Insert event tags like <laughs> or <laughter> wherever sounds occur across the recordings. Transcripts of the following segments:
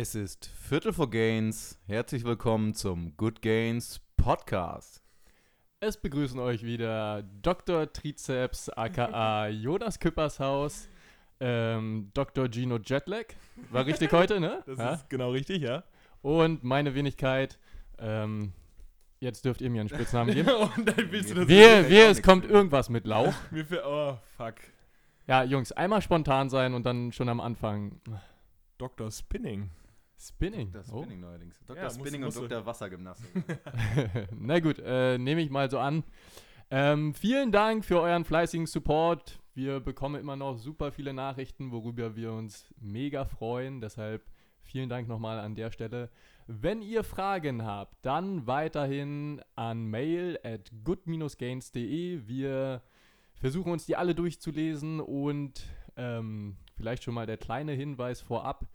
Es ist Viertel vor Gains. Herzlich willkommen zum Good Gains Podcast. Es begrüßen euch wieder Dr. Trizeps aka <laughs> Jonas Küppershaus, ähm, Dr. Gino Jetlag. War richtig heute, ne? <laughs> Das Ja? ist genau richtig, ja. Und meine Wenigkeit. Ähm, jetzt dürft ihr mir einen Spitznamen geben. <laughs> Und dann willst du das wehe, auch es kommt irgendwas mit Lauch. mir für, Oh, fuck. Ja, Jungs, einmal spontan sein und dann schon am Anfang. Dr. Spinning. Spinning. Dr. Oh. Spinning neuerdings. Dr. Ja, Spinning musst du- und Dr. Wassergymnastik. <laughs> <laughs> Na gut, äh, nehme ich mal so an. Ähm, vielen Dank für euren fleißigen Support. Wir bekommen immer noch super viele Nachrichten, worüber wir uns mega freuen. Deshalb vielen Dank nochmal an der Stelle. Wenn ihr Fragen habt, dann weiterhin an mail at good-gains.de. Wir versuchen uns die alle durchzulesen und ähm, vielleicht schon mal der kleine Hinweis vorab.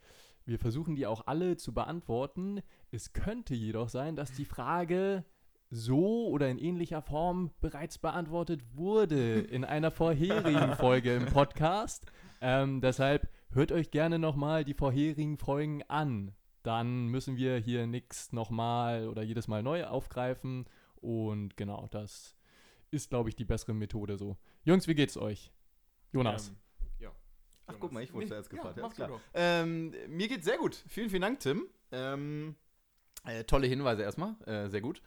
Wir versuchen die auch alle zu beantworten. Es könnte jedoch sein, dass die Frage so oder in ähnlicher Form bereits beantwortet wurde in einer vorherigen <laughs> Folge im Podcast. Ähm, deshalb hört euch gerne nochmal die vorherigen Folgen an. Dann müssen wir hier nichts nochmal oder jedes Mal neu aufgreifen. Und genau, das ist, glaube ich, die bessere Methode so. Jungs, wie geht's euch? Jonas. Ähm. Ach, guck mal, ich wurde Nee, zuerst gefragt. Ja, Ja, klar. Ähm, mir geht's sehr gut. Vielen, vielen Dank, Tim. Ähm, äh, tolle Hinweise erstmal. Äh, sehr gut.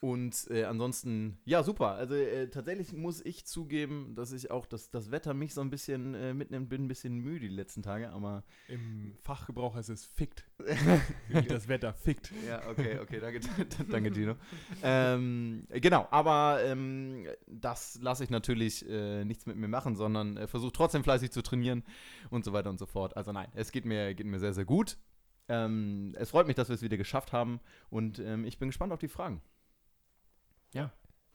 Und äh, ansonsten, ja, super. Also äh, tatsächlich muss ich zugeben, dass ich auch, dass das Wetter mich so ein bisschen äh, mitnimmt, bin ein bisschen müde die letzten Tage, aber Im Fachgebrauch heißt es fickt. <laughs> das Wetter fickt. Ja, okay, okay, danke, <laughs> danke Gino. ähm, genau, aber ähm, das lasse ich natürlich äh, nichts mit mir machen, sondern äh, versuche trotzdem fleißig zu trainieren und so weiter und so fort. Also nein, es geht mir, geht mir sehr, sehr gut. Ähm, es freut mich, dass wir es wieder geschafft haben und ähm, ich bin gespannt auf die Fragen.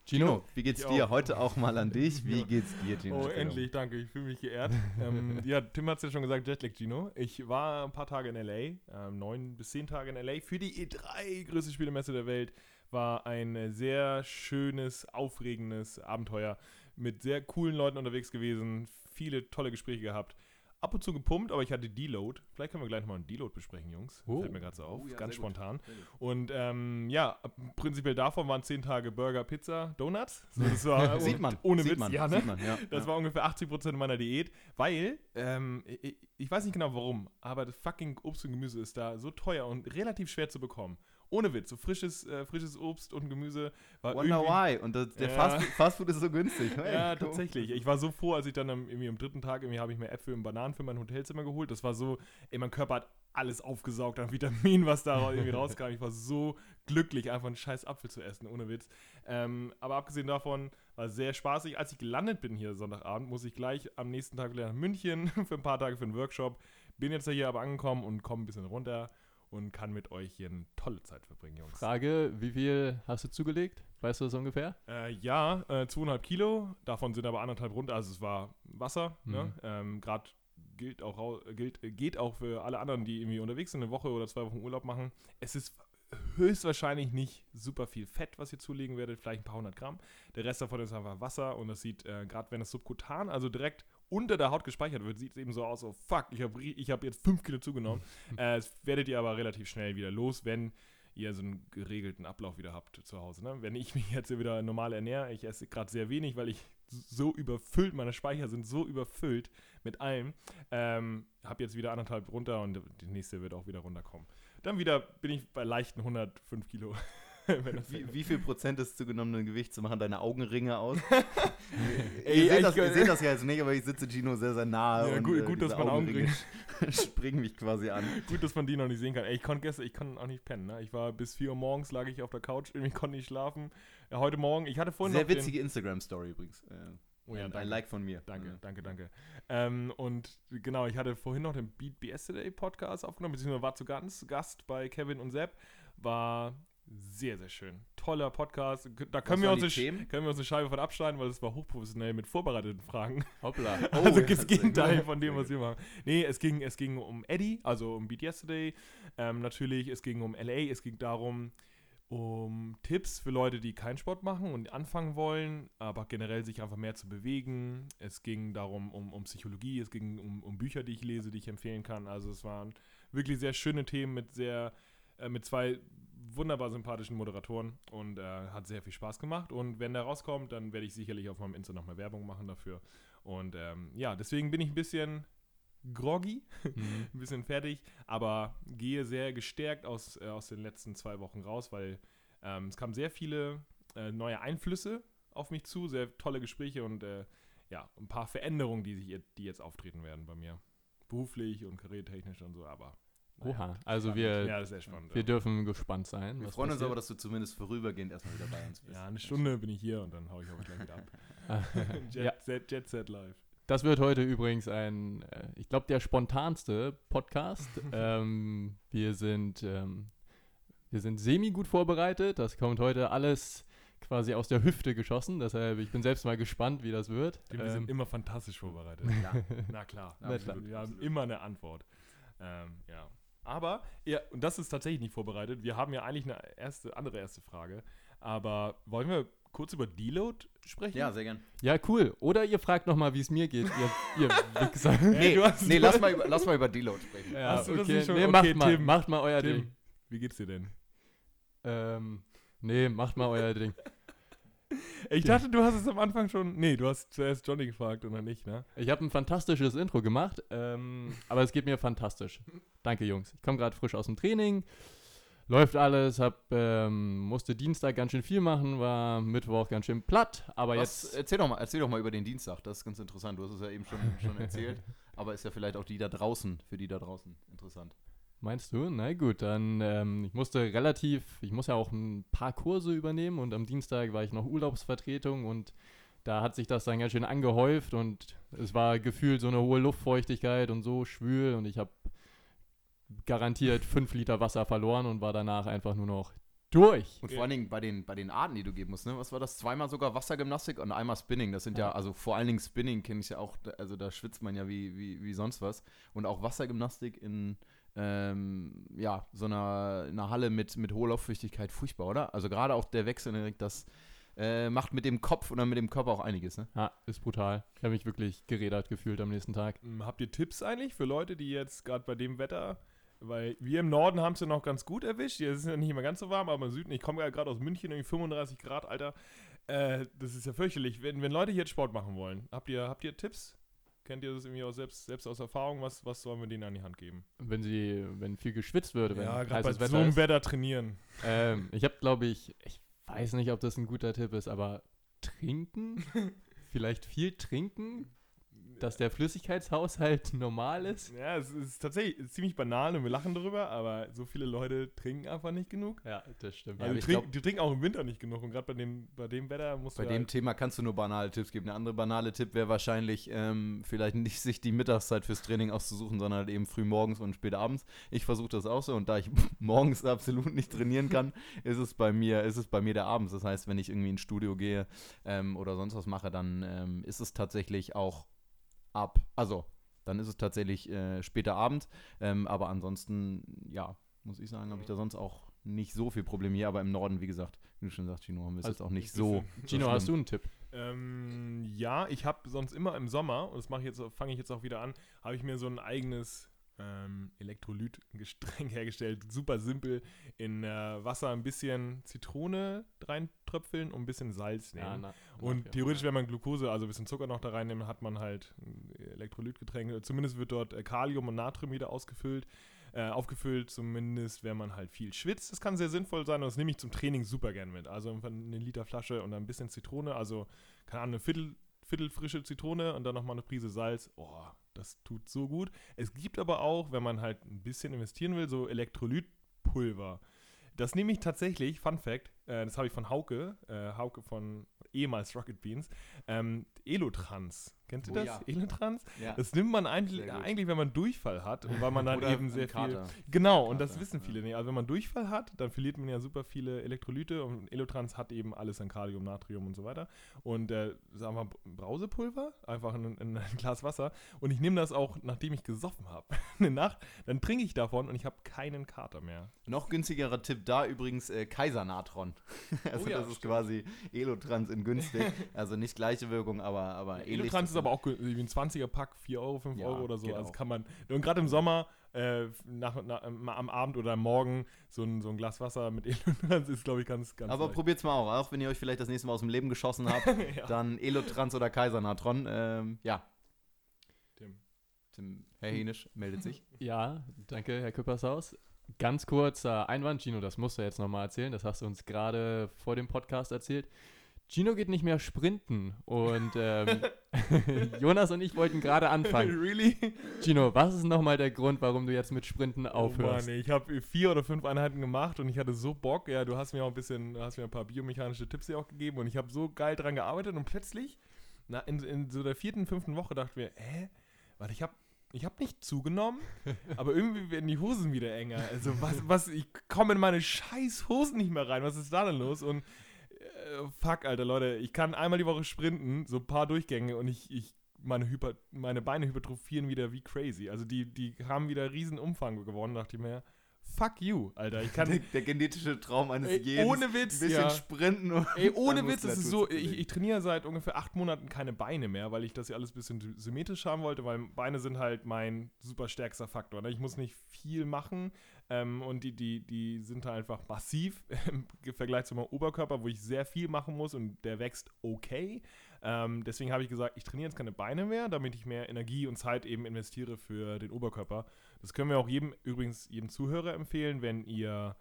Gino, wie geht's Ich dir? auch. Heute auch mal an dich. Wie Ja. geht's dir, Gino? Oh, endlich, danke. Ich fühle mich geehrt. <laughs> ähm, ja, Tim hat es ja schon gesagt, Jetlag Gino. Ich war ein paar Tage in L.A., ähm, neun bis zehn Tage in L.A. für die E3, größte Spielemesse der Welt. War ein sehr schönes, aufregendes Abenteuer. Mit sehr coolen Leuten unterwegs gewesen, viele tolle Gespräche gehabt. Ab und zu gepumpt, aber ich hatte Deload. Vielleicht können wir gleich nochmal einen Deload besprechen, Jungs. Oh. Fällt mir gerade so auf. Oh ja, Ganz spontan. Und ähm, ja, prinzipiell davon waren zehn Tage Burger, Pizza, Donuts. So, das war <laughs> Sieht man. Ohne sieht Witz, man, ja, ne? Sieht man, ja. Das ja. war ungefähr 80% meiner Diät, weil, ähm, ich, ich weiß nicht genau warum, aber das fucking Obst und Gemüse ist da so teuer und relativ schwer zu bekommen. Ohne Witz, so frisches, äh, frisches Obst und Gemüse war Wonder why. Und das, der Ja. Fast, Fastfood ist so günstig. Hey, Ja, cool. tatsächlich. Ich war so froh, als ich dann am, irgendwie am dritten Tag, irgendwie habe ich mir Äpfel und Bananen für mein Hotelzimmer geholt. Das war so, ey, mein Körper hat alles aufgesaugt an Vitamin, was da <laughs> irgendwie rauskam. Ich war so glücklich, einfach einen scheiß Apfel zu essen, ohne Witz. Ähm, aber abgesehen davon war es sehr spaßig. Als ich gelandet bin hier Sonntagabend, muss ich gleich am nächsten Tag wieder nach München <laughs> für ein paar Tage für einen Workshop. Bin jetzt hier aber angekommen und komme ein bisschen runter und kann mit euch hier eine tolle Zeit verbringen, Jungs. Frage, wie viel hast du zugelegt? Weißt du das ungefähr? Äh, ja, äh, zweieinhalb Kilo, davon sind aber anderthalb runter, also es war Wasser. Ne? Mhm. Ähm, Gerade gilt auch, gilt, geht auch für alle anderen, die irgendwie unterwegs sind, eine Woche oder zwei Wochen Urlaub machen. Es ist höchstwahrscheinlich nicht super viel Fett, was ihr zulegen werdet, vielleicht ein paar hundert Gramm. Der Rest davon ist einfach Wasser und das sieht, äh, gerade wenn es subkutan, also direkt unter der Haut gespeichert wird, sieht es eben so aus, so fuck, ich habe ich hab jetzt fünf Kilo zugenommen. <laughs> äh, das werdet ihr aber relativ schnell wieder los, wenn ihr so einen geregelten Ablauf wieder habt zu Hause. Ne? Wenn ich mich jetzt wieder normal ernähre, ich esse gerade sehr wenig, weil ich so überfüllt, meine Speicher sind so überfüllt mit allem, ähm, habe jetzt wieder anderthalb runter und die nächste wird auch wieder runterkommen. Dann wieder bin ich bei leichten 105 Kilo. <laughs> <laughs> Wie, wie viel Prozent des zugenommenen Gewichts machen deine Augenringe aus? <laughs> Ey, ihr, seht ich- das, ihr seht das ja jetzt nicht, aber ich sitze Gino sehr, sehr nahe. Ja, und, gut- äh, gut, dass man Augenringe- <laughs> springen mich quasi an. Gut, dass man die noch nicht sehen kann. Ey, ich konnte gestern, ich konnte auch nicht pennen. Ne? Ich war bis 4 Uhr morgens, lag ich auf der Couch, irgendwie konnte nicht schlafen. Ja, heute Morgen, ich hatte vorhin Sehr witzige Instagram-Story übrigens. Äh, Oh ja, ein. Like von mir. Danke, Ja. danke, danke. Ähm, und genau, ich hatte vorhin noch den Beat Yesterday Podcast aufgenommen, beziehungsweise war zu Gast, Gast bei Kevin und Sepp. War sehr, sehr schön. Toller Podcast. Da können, wir uns, eine, können wir uns eine Scheibe von abschneiden, weil es war hochprofessionell mit vorbereiteten Fragen. Hoppla. <laughs> Oh, also ja, das Gegenteil von dem, was wir machen. Nee, es ging, es ging um Eddie, also um Beat Yesterday. Ähm, natürlich, es ging um LA, es ging darum, um Tipps für Leute, die keinen Sport machen und anfangen wollen, aber generell sich einfach mehr zu bewegen. Es ging darum, um, um Psychologie, es ging um, um Bücher, die ich lese, die ich empfehlen kann. Also es waren wirklich sehr schöne Themen mit sehr, äh, mit zwei wunderbar sympathischen Moderatoren und äh, hat sehr viel Spaß gemacht. Und wenn der rauskommt, dann werde ich sicherlich auf meinem Insta nochmal Werbung machen dafür. Und ähm, ja, deswegen bin ich ein bisschen groggy, Mhm. <laughs> ein bisschen fertig, aber gehe sehr gestärkt aus, äh, aus den letzten zwei Wochen raus, weil ähm, es kamen sehr viele äh, neue Einflüsse auf mich zu, sehr tolle Gespräche und äh, ja, ein paar Veränderungen, die, sich, die jetzt auftreten werden bei mir. Beruflich und karrieretechnisch und so, aber. Oha, also wir, Ja, das ist sehr spannend. wir ja. dürfen gespannt sein. Wir freuen uns aber, dass du zumindest vorübergehend erstmal wieder bei uns bist. ja, eine Stunde bin ich hier und dann haue ich auch gleich wieder ab. <laughs> Jet, Ja. Set, Jet Set Live. Das wird heute übrigens ein, äh, ich glaube, der spontanste Podcast. <laughs> ähm, wir sind, ähm, wir sind semi gut vorbereitet. Das kommt heute alles quasi aus der Hüfte geschossen. Deshalb, ich bin selbst mal gespannt, wie das wird. Wir Ähm, sind immer fantastisch vorbereitet. Ja. Na klar. <laughs> Na klar. Absolut. Wir haben immer eine Antwort. Ähm, ja. Aber, ja, und das ist tatsächlich nicht vorbereitet. Wir haben ja eigentlich eine erste, andere erste Frage. Aber wollen wir kurz über Deload sprechen? ja, sehr gern. ja, cool. Oder ihr fragt nochmal, wie es mir geht, ihr, ihr <laughs> Wichser. Nee, du hast- nee lass, mal über, lass mal über Deload sprechen. Ja, Hast du das okay. schon? Nee, Okay, macht mal, Tim. macht mal euer Ding. Tim, wie geht's dir denn? Ähm, nee, macht mal euer Ding. <laughs> Ich dachte, du hast es am Anfang schon. Nee, du hast zuerst Johnny gefragt oder nicht, ne? Ich habe ein fantastisches Intro gemacht, ähm, aber es geht mir fantastisch. Danke, Jungs. Ich komme gerade frisch aus dem Training. Läuft alles, hab, ähm, musste Dienstag ganz schön viel machen, war Mittwoch ganz schön platt, aber Was, jetzt. erzähl, doch mal, erzähl doch mal über den Dienstag, das ist ganz interessant. Du hast es ja eben schon, schon erzählt, <laughs> aber ist ja vielleicht auch die da draußen, für die da draußen interessant. Meinst du? Na gut, dann, ähm, ich musste relativ, ich muss ja auch ein paar Kurse übernehmen und am Dienstag war ich noch Urlaubsvertretung und da hat sich das dann ganz schön angehäuft und es war gefühlt so eine hohe Luftfeuchtigkeit und so schwül und ich habe garantiert fünf Liter Wasser verloren und war danach einfach nur noch durch. Und vor allen Dingen bei den, bei den Arten, die du geben musst, ne? Was war das? Zweimal sogar Wassergymnastik und einmal Spinning. Das sind ja, Ja. also vor allen Dingen Spinning kenne ich ja auch, also da schwitzt man ja wie, wie, wie sonst was. Und auch Wassergymnastik in ähm, ja, so einer, einer Halle mit, mit hoher Luftfeuchtigkeit, furchtbar, oder? Also gerade auch der Wechsel, direkt, das äh, macht mit dem Kopf oder mit dem Körper auch einiges, ne? Ja, ist brutal. Ich habe mich wirklich gerädert gefühlt am nächsten Tag. Hm, Habt ihr Tipps eigentlich für Leute, die jetzt gerade bei dem Wetter, weil wir im Norden haben es ja noch ganz gut erwischt, hier ist es ja nicht immer ganz so warm, aber im Süden, ich komme ja gerade aus München, irgendwie 35 Grad, Alter, äh, das ist ja fürchterlich. Wenn, wenn Leute jetzt Sport machen wollen, habt ihr, habt ihr Tipps? Kennt ihr das irgendwie auch selbst, selbst aus Erfahrung? Was, was sollen wir denen an die Hand geben? Wenn sie, wenn viel geschwitzt würde, wenn ja, gerade bei heißes so Wetter einem. Wetter trainieren. Ähm, ich habe, glaube ich, ich weiß nicht, ob das ein guter Tipp ist, aber trinken? <laughs> Vielleicht viel trinken? Dass der Flüssigkeitshaushalt <laughs> normal ist? Ja, es ist tatsächlich ziemlich banal und wir lachen darüber, aber so viele Leute trinken einfach nicht genug. Ja, das stimmt. Also aber die, ich trinken, glaub- die trinken auch im Winter nicht genug und gerade bei dem, bei dem Wetter musst Bei du dem halt, Thema kannst du nur banale Tipps geben. Der andere banale Tipp wäre wahrscheinlich, ähm, vielleicht nicht sich die Mittagszeit fürs Training auszusuchen, sondern halt eben früh morgens und spät abends. Ich versuche das auch so und da ich <laughs> morgens absolut nicht trainieren kann, <laughs> ist es bei mir, ist es bei mir der Abends. Das heißt, wenn ich irgendwie ins Studio gehe ähm, oder sonst was mache, dann ähm, ist es tatsächlich auch ab. Also, dann ist es tatsächlich äh, später Abend. Ähm, aber ansonsten, ja, muss ich sagen, habe ich da sonst auch nicht so viel Probleme hier. Aber im Norden, wie gesagt, wie du schon sagst, Chino, haben wir es Also jetzt auch nicht so. Gino, hast du einen Tipp? Ähm, ja, ich habe sonst immer im Sommer, und das mache ich jetzt, fange ich jetzt auch wieder an, habe ich mir so ein eigenes ähm, Elektrolytgetränk <laughs> hergestellt. Super simpel. In äh, Wasser ein bisschen Zitrone reintröpfeln und ein bisschen Salz nehmen. na, Und na, theoretisch, wenn man Glucose, also ein bisschen Zucker noch da reinnimmt, hat man halt ein Elektrolytgetränk. Zumindest wird dort äh, Kalium und Natrium wieder ausgefüllt. Äh, aufgefüllt, zumindest wenn man halt viel schwitzt. Das kann sehr sinnvoll sein und das nehme ich zum Training super gern mit. Also eine Liter Flasche und dann ein bisschen Zitrone, also keine Ahnung, eine Viertel, Viertel frische Zitrone und dann nochmal eine Prise Salz. Oh, das tut so gut. Es gibt aber auch, wenn man halt ein bisschen investieren will, so Elektrolytpulver. Das nehme ich tatsächlich, Fun Fact, äh, das habe ich von Hauke, äh, Hauke von ehemals Rocket Beans, ähm, Elotrans. Kennt ihr Oh das? ja. Elotrans? Ja. Das nimmt man eigentlich, eigentlich, wenn man Durchfall hat und weil man dann Oder eben sehr viel. Kater. Genau, und das Kater, wissen viele nicht. Also wenn man Durchfall hat, dann verliert man ja super viele Elektrolyte und Elotrans hat eben alles an Kalium, Natrium und so weiter. Und äh, sagen wir Brausepulver, einfach in, in ein Glas Wasser. Und ich nehme das auch, nachdem ich gesoffen habe, <laughs> eine Nacht, dann trinke ich davon und ich habe keinen Kater mehr. Noch günstigerer Tipp da übrigens äh, Kaisernatron. <laughs> also Oh das ist stimmt. quasi Elotrans in günstig. <laughs> also nicht gleiche Wirkung, aber, aber. Elotrans ist aber auch wie ein 20er Pack, 4 Euro, 5 Ja, Euro oder so. geht Also auch. kann man. Und gerade im Sommer äh, nach, nach, am Abend oder am Morgen so ein, so ein Glas Wasser mit Elotrans <laughs> ist, glaube ich, ganz, ganz Aber leicht. probiert's mal auch, auch wenn ihr euch vielleicht das nächste Mal aus dem Leben geschossen habt, <laughs> ja. dann Elotrans oder Kaisernatron. Ähm, ja, Tim. Tim Herr Henisch meldet sich. <laughs> Ja, danke, Herr Küppershaus. Ganz kurzer Einwand, Gino, das musst du jetzt nochmal erzählen. Das hast du uns gerade vor dem Podcast erzählt. Gino geht nicht mehr sprinten und ähm, <laughs> Jonas und ich wollten gerade anfangen. <laughs> really? Gino, was ist nochmal der Grund, warum du jetzt mit Sprinten Oh aufhörst? Mann, ey, ich habe vier oder fünf Einheiten gemacht und ich hatte so Bock. Ja, du hast mir auch ein bisschen, du hast mir ein paar biomechanische Tipps hier auch gegeben und ich habe so geil dran gearbeitet und plötzlich, na, in, in so der vierten, fünften Woche dachte ich mir, hä? Warte, ich habe ich hab nicht zugenommen, <laughs> aber irgendwie werden die Hosen wieder enger. Also was, was, ich komme in meine scheiß Hosen nicht mehr rein. Was ist da denn los? Und fuck, Alter, Leute, ich kann einmal die Woche sprinten, so ein paar Durchgänge und ich, ich meine, Hyper, meine Beine hypertrophieren wieder wie crazy. Also die, die haben wieder riesen Umfang gewonnen, dachte ich mir, fuck you, Alter. Ich kann, Der, der genetische Traum eines Ey, jeden. ohne Witz, Ein bisschen ja. sprinten. Und Ey, ohne Witz, ist so, ich, ich trainiere seit ungefähr acht Monaten keine Beine mehr, weil ich das ja alles ein bisschen sy- symmetrisch haben wollte, weil Beine sind halt mein super stärkster Faktor. Ne? Ich muss nicht viel machen ähm, und die, die, die sind halt einfach massiv <laughs> im Vergleich zu meinem Oberkörper, wo ich sehr viel machen muss und der wächst okay. Ähm, deswegen habe ich gesagt, ich trainiere jetzt keine Beine mehr, damit ich mehr Energie und Zeit eben investiere für den Oberkörper. Das können wir auch jedem, übrigens jedem Zuhörer empfehlen, wenn ihr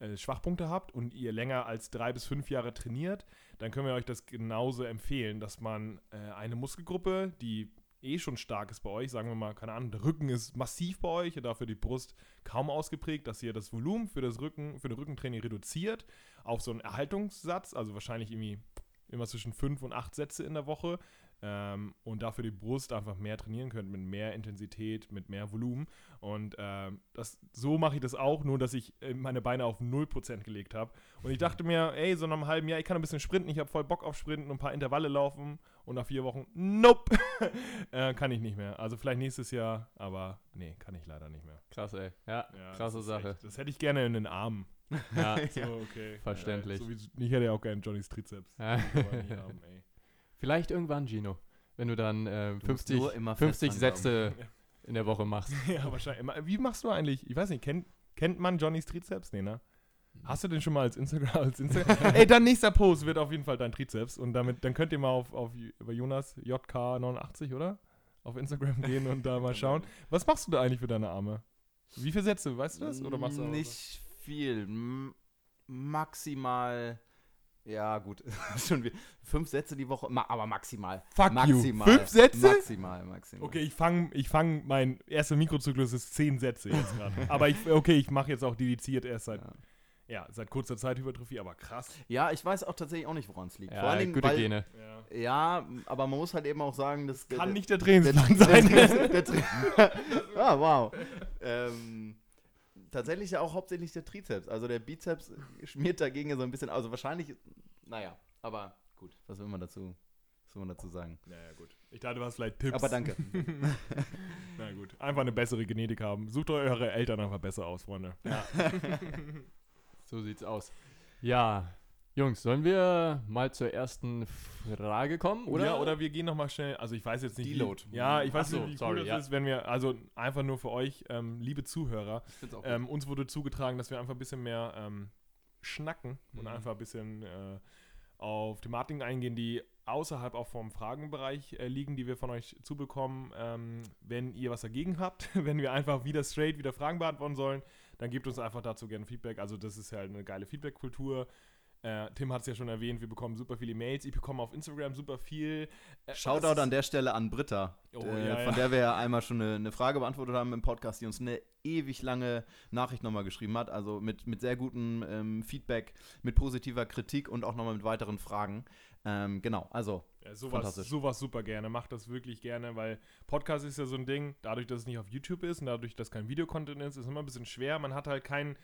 äh, Schwachpunkte habt und ihr länger als drei bis fünf Jahre trainiert, dann können wir euch das genauso empfehlen, dass man äh, eine Muskelgruppe, die eh schon stark ist bei euch, sagen wir mal, keine Ahnung, der Rücken ist massiv bei euch, dafür die Brust kaum ausgeprägt, dass ihr das Volumen für das Rücken, für den Rückentraining reduziert auf so einen Erhaltungssatz, also wahrscheinlich irgendwie immer zwischen fünf und acht Sätze in der Woche ähm, und dafür die Brust einfach mehr trainieren könnt mit mehr Intensität, mit mehr Volumen. Und ähm, das, so mache ich das auch, nur dass ich äh, meine Beine auf 0% gelegt habe. Und ich dachte mir, ey, so nach einem halben Jahr, ich kann ein bisschen sprinten, ich habe voll Bock auf Sprinten und ein paar Intervalle laufen. Und nach vier Wochen, nope, <laughs> äh, kann ich nicht mehr. Also vielleicht nächstes Jahr, aber nee, kann ich leider nicht mehr. Krass, ey. Ja, Ja, krasse Sache. Echt, das hätte ich gerne in den Armen. Ja. <laughs> So, okay. Verständlich. Ja, so wie, ich hätte ja auch gerne Johnnys Trizeps. Ja. Nicht haben, ey. Vielleicht irgendwann, Gino, wenn du dann Du musst 50, nur immer 50 fest Sätze <laughs> in der Woche machst. <laughs> Ja, wahrscheinlich. Immer- Wie machst du eigentlich? Ich weiß nicht, kennt, kennt man Johnnys Trizeps? Nee, ne? Hast du den schon mal als Instagram? <laughs> Als Instagram? Ey, dein nächster Post wird auf jeden Fall dein Trizeps. Und damit, dann könnt ihr mal auf, auf über Jonas JK89, oder? Auf Instagram gehen und da mal schauen. Was machst du da eigentlich für deine Arme? Wie viele Sätze, weißt du das? Oder machst du Nicht viel. M maximal. Ja, gut. <laughs> Schon fünf Sätze die Woche, aber maximal. Fuck you. maximal. Fünf Sätze? Maximal, maximal. Okay, ich fange, ich fang, mein erster Mikrozyklus ist zehn Sätze jetzt gerade. <laughs> aber ich, okay, ich mache jetzt auch dediziert erst seit, Ja. ja, seit kurzer Zeit Hypertrophie, aber krass. Ja, ich weiß auch tatsächlich auch nicht, woran es liegt. Vor Ja, allen Dingen, gute weil, Gene. Ja. Ja, aber man muss halt eben auch sagen, dass Kann der, nicht der Trainingsplan der, sein. <laughs> der, der, der, ah, wow. Ähm, tatsächlich ja auch hauptsächlich der Trizeps. Also der Bizeps schmiert dagegen ja so ein bisschen. Also wahrscheinlich, naja, aber gut, was will man dazu, was will man dazu sagen? Naja, gut. Ich dachte, du hast vielleicht Tipps. Aber danke. <laughs> Na gut. Einfach eine bessere Genetik haben. Sucht eure Eltern einfach besser aus, Freunde. Ja. <laughs> so sieht's aus. Ja, Jungs, sollen wir mal zur ersten Frage kommen, oder? Ja, oder wir gehen nochmal schnell. Also, ich weiß jetzt nicht. Deload. Wie, ja, ich weiß so, nicht, wie sorry, cool das ja. ist, wenn wir. Also, einfach nur für euch, ähm, liebe Zuhörer. Ich find's auch Ähm, uns wurde zugetragen, dass wir einfach ein bisschen mehr ähm, schnacken und Mhm. einfach ein bisschen äh, auf Thematiken eingehen, die außerhalb auch vom Fragenbereich äh, liegen, die wir von euch zubekommen. Ähm, wenn ihr was dagegen habt, <laughs> wenn wir einfach wieder straight wieder Fragen beantworten sollen, dann gebt uns einfach dazu gerne Feedback. Also das ist ja eine geile Feedback-Kultur. Äh, Tim hat es ja schon erwähnt, wir bekommen super viele Mails. Ich bekomme auf Instagram super viel. Äh, Shoutout an der Stelle an Britta, Oh, äh, ja, von ja. der wir ja einmal schon eine, eine Frage beantwortet haben im Podcast, die uns eine ewig lange Nachricht nochmal geschrieben hat. Also mit, mit sehr gutem ähm, Feedback, mit positiver Kritik und auch nochmal mit weiteren Fragen. Ähm, genau, also Ja, sowas, Fantastisch. sowas super gerne. Macht das wirklich gerne, weil Podcast ist ja so ein Ding, dadurch, dass es nicht auf YouTube ist und dadurch, dass kein Videocontent ist, ist es immer ein bisschen schwer. Man hat halt kein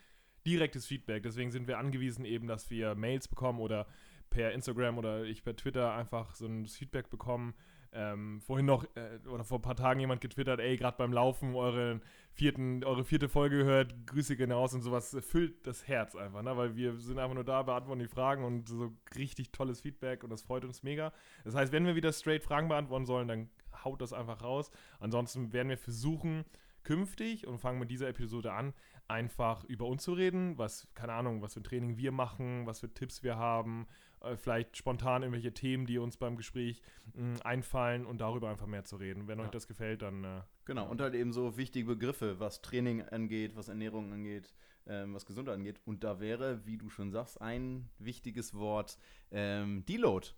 direktes Feedback. Deswegen sind wir angewiesen eben, dass wir Mails bekommen oder per Instagram oder ich per Twitter einfach so ein Feedback bekommen. Ähm, vorhin noch äh, oder vor ein paar Tagen jemand getwittert, ey, gerade beim Laufen eure, vierten, eure vierte Folge gehört, Grüße gehen raus und sowas füllt das Herz einfach, ne? weil wir sind einfach nur da, beantworten die Fragen und so richtig tolles Feedback und das freut uns mega. Das heißt, wenn wir wieder straight Fragen beantworten sollen, dann haut das einfach raus. Ansonsten werden wir versuchen, künftig und fangen mit dieser Episode an, einfach über uns zu reden, was, keine Ahnung, was für ein Training wir machen, was für Tipps wir haben, äh, vielleicht spontan irgendwelche Themen, die uns beim Gespräch mh, einfallen und darüber einfach mehr zu reden. Wenn Ja. euch das gefällt, dann äh, Genau, und halt eben so wichtige Begriffe, was Training angeht, was Ernährung angeht, ähm, was Gesundheit angeht. Und da wäre, wie du schon sagst, ein wichtiges Wort ähm, Deload.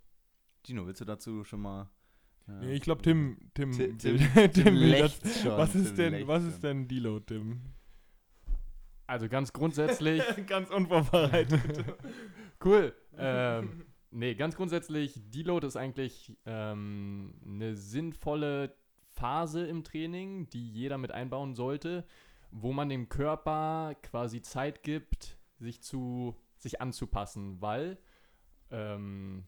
Dino, willst du dazu schon mal. äh, Nee, ich glaube, Tim, Tim, Tim- Tim, <laughs> Tim- Tim, Tim will lächzt das. schon, Was ist Tim denn, lächzt was ist denn Deload, Tim? Also ganz grundsätzlich, <laughs> Ganz unvorbereitet. <laughs> cool. Ähm, nee, ganz grundsätzlich, Deload ist eigentlich ähm, eine sinnvolle Phase im Training, die jeder mit einbauen sollte, wo man dem Körper quasi Zeit gibt, sich zu sich anzupassen, weil ähm,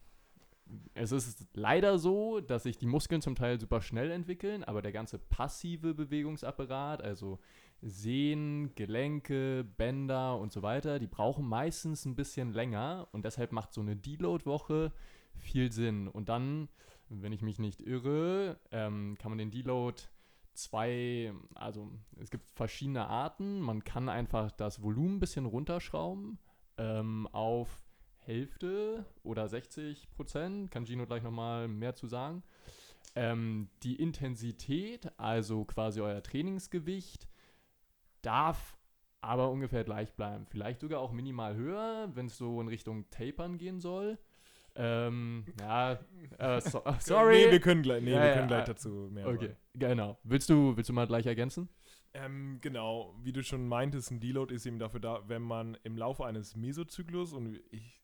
es ist leider so, dass sich die Muskeln zum Teil super schnell entwickeln, aber der ganze passive Bewegungsapparat, also Sehnen, Gelenke, Bänder und so weiter, die brauchen meistens ein bisschen länger und deshalb macht so eine Deload-Woche viel Sinn. Und dann, wenn ich mich nicht irre, ähm, kann man den Deload zwei, also es gibt verschiedene Arten. Man kann einfach das Volumen ein bisschen runterschrauben ähm, auf Hälfte oder 60 Prozent. Kann Gino gleich nochmal mehr zu sagen. Ähm, die Intensität, also quasi euer Trainingsgewicht, darf aber ungefähr gleich bleiben. Vielleicht sogar auch minimal höher, wenn es so in Richtung Tapern gehen soll. Ähm, ja, äh, so, <laughs> äh, sorry. Nee, wir können gleich, nee, Ja, wir ja, können gleich ah, dazu mehr okay, sagen. genau. Willst du, willst du mal gleich ergänzen? Ähm, genau, wie du schon meintest, ein Deload ist eben dafür da, wenn man im Laufe eines Mesozyklus und ich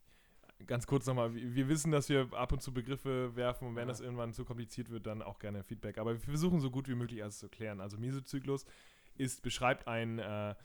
ganz kurz nochmal, wir wir wissen, dass wir ab und zu Begriffe werfen und wenn Ja. das irgendwann zu kompliziert wird, dann auch gerne Feedback. Aber wir versuchen so gut wie möglich alles zu klären. Also Mesozyklus ist, beschreibt ein, äh,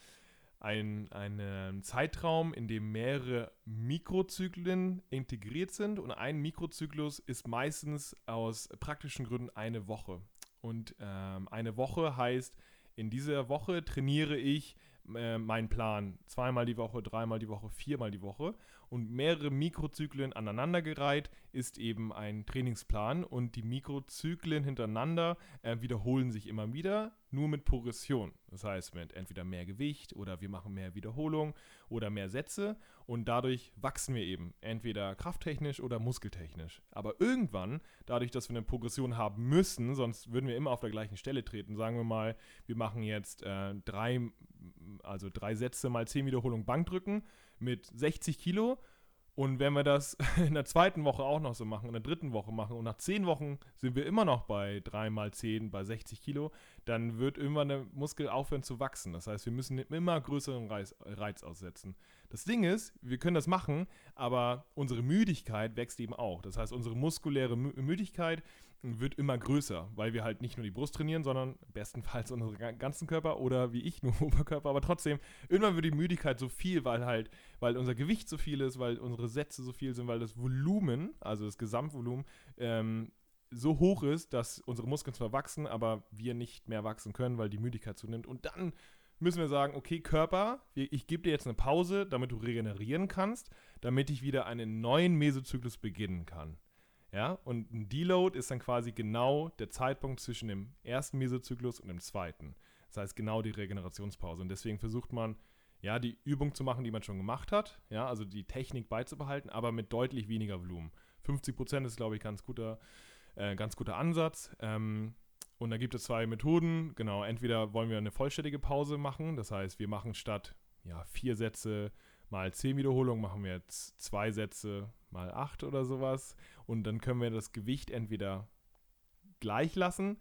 ein, einen Zeitraum, in dem mehrere Mikrozyklen integriert sind und ein Mikrozyklus ist meistens aus praktischen Gründen eine Woche. Und ähm, eine Woche heißt, in dieser Woche trainiere ich äh, meinen Plan. Zweimal die Woche, dreimal die Woche, viermal die Woche. Und mehrere Mikrozyklen aneinandergereiht ist eben ein Trainingsplan. Und die Mikrozyklen hintereinander äh, wiederholen sich immer wieder, nur mit Progression. Das heißt, mit entweder mehr Gewicht oder wir machen mehr Wiederholung oder mehr Sätze. Und dadurch wachsen wir eben, entweder krafttechnisch oder muskeltechnisch. Aber irgendwann, dadurch, dass wir eine Progression haben müssen, sonst würden wir immer auf der gleichen Stelle treten. Sagen wir mal, wir machen jetzt äh, drei, also drei Sätze mal 10 Wiederholungen Bankdrücken mit 60 Kilo. Und wenn wir das <laughs> in der zweiten Woche auch noch so machen, in der dritten Woche machen und nach 10 Wochen sind wir immer noch bei 3 mal 10 bei 60 Kilo, dann wird irgendwann der Muskel aufhören zu wachsen. Das heißt, wir müssen immer größeren Reiz, Reiz aussetzen. Das Ding ist, wir können das machen, aber unsere Müdigkeit wächst eben auch. Das heißt, unsere muskuläre Mü Müdigkeit wird immer größer, weil wir halt nicht nur die Brust trainieren, sondern bestenfalls unseren ga- ganzen Körper oder wie ich <laughs> nur Oberkörper, aber trotzdem, irgendwann wird die Müdigkeit so viel, weil halt, weil unser Gewicht so viel ist, weil unsere Sätze so viel sind, weil das Volumen, also das Gesamtvolumen, ähm, so hoch ist, dass unsere Muskeln zwar wachsen, aber wir nicht mehr wachsen können, weil die Müdigkeit zunimmt. Und dann müssen wir sagen, okay, Körper, ich gebe dir jetzt eine Pause, damit du regenerieren kannst, damit ich wieder einen neuen Mesozyklus beginnen kann. Ja, und ein Deload ist dann quasi genau der Zeitpunkt zwischen dem ersten Mesozyklus und dem zweiten. Das heißt genau die Regenerationspause. Und deswegen versucht man, ja, die Übung zu machen, die man schon gemacht hat, ja, also die Technik beizubehalten, aber mit deutlich weniger Volumen. 50% ist, glaube ich, ganz guter, äh, ganz guter Ansatz. Ähm, und da gibt es zwei Methoden. Genau, entweder wollen wir eine vollständige Pause machen, das heißt, wir machen statt ja, vier Sätze mal zehn Wiederholungen, machen wir jetzt zwei Sätze mal acht oder sowas. Und dann können wir das Gewicht entweder gleich lassen.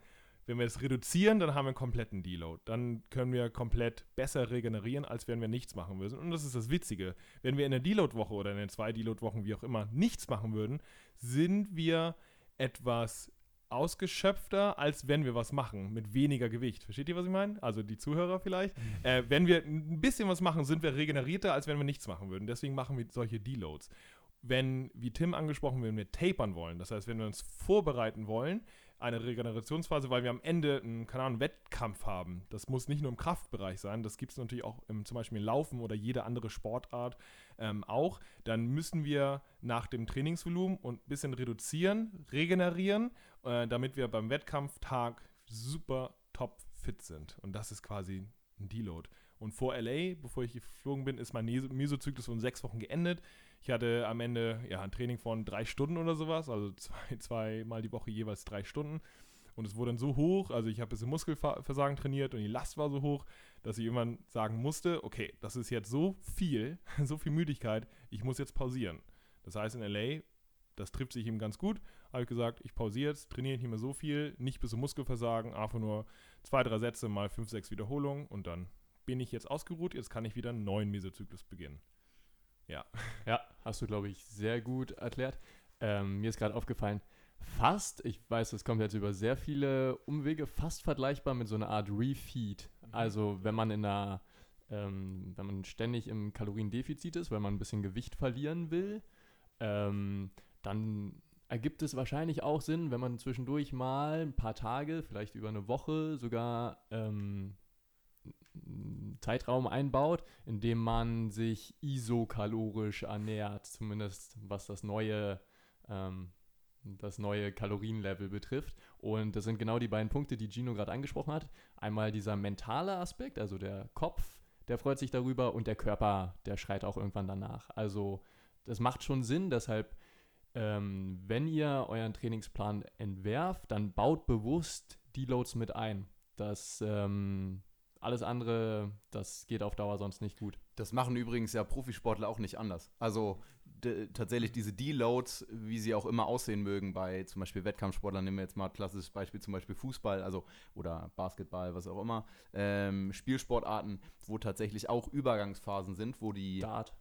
Wenn wir es reduzieren, dann haben wir einen kompletten Deload. Dann können wir komplett besser regenerieren, als wenn wir nichts machen würden. Und das ist das Witzige. Wenn wir in der Deload-Woche oder in den zwei Deload-Wochen, wie auch immer, nichts machen würden, sind wir etwas ausgeschöpfter, als wenn wir was machen, mit weniger Gewicht. Versteht ihr, was ich meine? Also die Zuhörer vielleicht. Äh, wenn wir ein bisschen was machen, sind wir regenerierter, als wenn wir nichts machen würden. Deswegen machen wir solche Deloads. Wenn, wie Tim angesprochen, wenn wir tapern wollen, das heißt, wenn wir uns vorbereiten wollen, eine Regenerationsphase, weil wir am Ende einen, keine Ahnung, Wettkampf haben. Das muss nicht nur im Kraftbereich sein, das gibt es natürlich auch im, zum Beispiel im Laufen oder jede andere Sportart ähm, auch. Dann müssen wir nach dem Trainingsvolumen und ein bisschen reduzieren, regenerieren, äh, damit wir beim Wettkampftag super top fit sind. Und das ist quasi ein Deload. Und vor LA, bevor ich geflogen bin, ist mein Meso- Mesozyklus um sechs Wochen geendet. Ich hatte am Ende ja, ein Training von drei Stunden oder sowas, also zwei, <laughs> zweimal die Woche jeweils drei Stunden. Und es wurde dann so hoch, also ich habe bis im Muskelversagen trainiert und die Last war so hoch, dass ich irgendwann sagen musste, okay, das ist jetzt so viel, <laughs> so viel Müdigkeit, ich muss jetzt pausieren. Das heißt in LA, das trifft sich ihm ganz gut, habe ich gesagt, ich pausiere jetzt, trainiere nicht mehr so viel, nicht bis zum Muskelversagen, einfach nur zwei, drei Sätze mal fünf, sechs Wiederholungen und dann bin ich jetzt ausgeruht, jetzt kann ich wieder einen neuen Mesozyklus beginnen. Ja. <laughs> Ja, hast du, glaube ich, sehr gut erklärt. Ähm, mir ist gerade aufgefallen, fast, ich weiß, das kommt jetzt über sehr viele Umwege, fast vergleichbar mit so einer Art Refeed. Also wenn man in einer, ähm, wenn man ständig im Kaloriendefizit ist, weil man ein bisschen Gewicht verlieren will, ähm, dann ergibt es wahrscheinlich auch Sinn, wenn man zwischendurch mal ein paar Tage, vielleicht über eine Woche sogar ähm, einen Zeitraum einbaut, in dem man sich isokalorisch ernährt, zumindest was das neue, ähm, das neue Kalorienlevel betrifft. Und das sind genau die beiden Punkte, die Gino gerade angesprochen hat. Einmal dieser mentale Aspekt, also der Kopf, der freut sich darüber und der Körper, der schreit auch irgendwann danach. Also das macht schon Sinn, deshalb ähm, wenn ihr euren Trainingsplan entwerft, dann baut bewusst Deloads mit ein. Das ähm, alles andere, das geht auf Dauer sonst nicht gut. Das machen übrigens ja Profisportler auch nicht anders. Also tatsächlich diese Deloads, wie sie auch immer aussehen mögen, bei zum Beispiel Wettkampfsportlern, nehmen wir jetzt mal klassisches Beispiel, zum Beispiel Fußball, also oder Basketball, was auch immer, ähm, Spielsportarten, wo tatsächlich auch Übergangsphasen sind, wo die Dart.